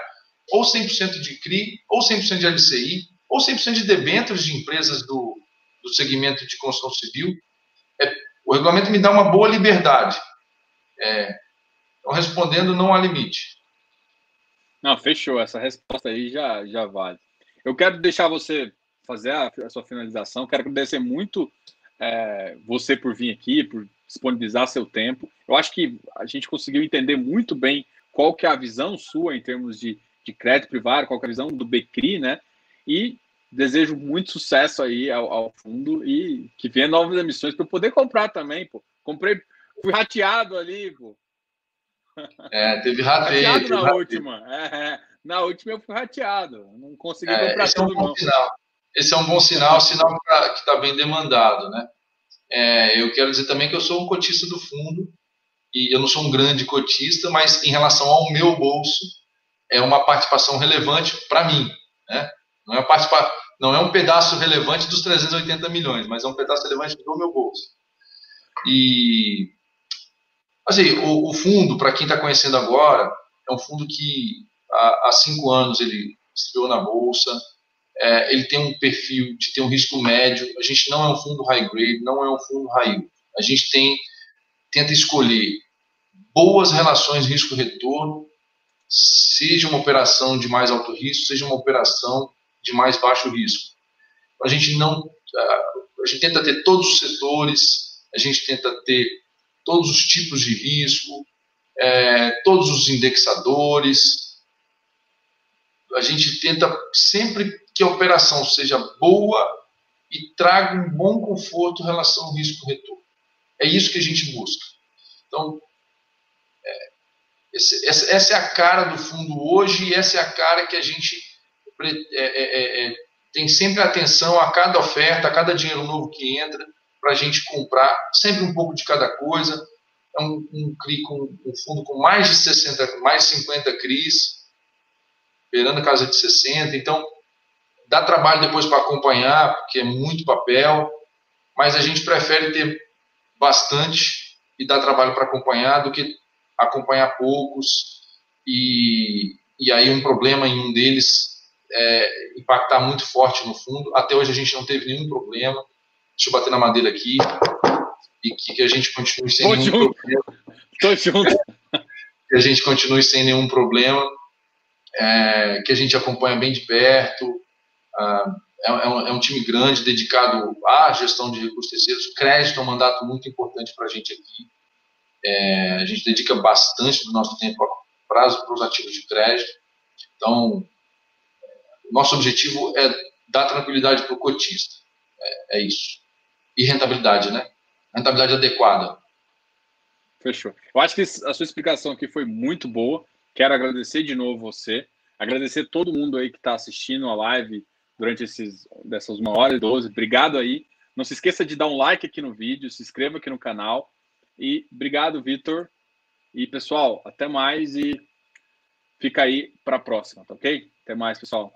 ou 100% de CRI, ou 100% de LCI, ou 100% de debêntures de empresas do, do segmento de construção civil. É, o regulamento me dá uma boa liberdade. É, então, respondendo, não há limite. Não, fechou. Essa resposta aí já, já vale. Eu quero deixar você fazer a, a sua finalização. Quero agradecer muito é, você por vir aqui, por disponibilizar seu tempo. Eu acho que a gente conseguiu entender muito bem qual que é a visão sua em termos de, de crédito privado, qual que é a visão do Becri, né? E desejo muito sucesso aí ao, ao fundo e que venha novas emissões para eu poder comprar também, pô. Comprei, fui rateado ali, pô. É, teve rateio. Rateado na rateio. última. É, é, na última eu fui rateado. Não consegui é, comprar esse tudo, é um bom Sinal. Esse é um bom sinal, sinal que está bem demandado, né? É, eu quero dizer também que eu sou um cotista do fundo e eu não sou um grande cotista, mas em relação ao meu bolso é uma participação relevante para mim, né? Não é, não é um pedaço relevante dos 380 milhões, mas é um pedaço relevante do meu bolso. E assim, o, o fundo, para quem está conhecendo agora, é um fundo que há, há cinco anos ele estreou na bolsa, é, ele tem um perfil de ter um risco médio. A gente não é um fundo high grade, não é um fundo high yield. A gente tem tenta escolher boas relações risco-retorno, seja uma operação de mais alto risco, seja uma operação de mais baixo risco. A gente não, a gente tenta ter todos os setores, a gente tenta ter todos os tipos de risco, é, todos os indexadores. A gente tenta sempre que a operação seja boa e traga um bom conforto em relação ao risco-retorno. É isso que a gente busca. Então, é, esse, essa é a cara do fundo hoje e essa é a cara que a gente é, é, é, tem sempre atenção a cada oferta, a cada dinheiro novo que entra, para a gente comprar sempre um pouco de cada coisa. É um, um, com, um fundo com mais de 60, mais de 50 CRIs, beirando a casa de 60. Então, Dá trabalho depois para acompanhar, porque é muito papel, mas a gente prefere ter bastante e dar trabalho para acompanhar do que acompanhar poucos e, e aí um problema em um deles é, impactar muito forte no fundo. Até hoje a gente não teve nenhum problema. Deixa eu bater na madeira aqui e que, que a gente continue sem Tô nenhum junto. problema. Tô junto. (laughs) que a gente continue sem nenhum problema, é, que a gente acompanha bem de perto, ah, é, é, um, é, um, time grande, dedicado à gestão de recursos terceiros. Crédito é um mandato muito importante para a gente aqui. É, a gente dedica bastante do nosso tempo para os ativos de crédito. Então, nosso objetivo é dar tranquilidade para o cotista. É, é, isso. E rentabilidade, né? Rentabilidade adequada. Fechou. Eu acho que a sua explicação aqui foi muito boa. Quero agradecer de novo você. Agradecer todo mundo aí que está assistindo a live durante esses, dessas uma hora e doze. Obrigado aí. Não se esqueça de dar um like aqui no vídeo, se inscreva aqui no canal. E obrigado, Vitor. E pessoal, até mais e fica aí para a próxima, tá ok? Até mais, pessoal.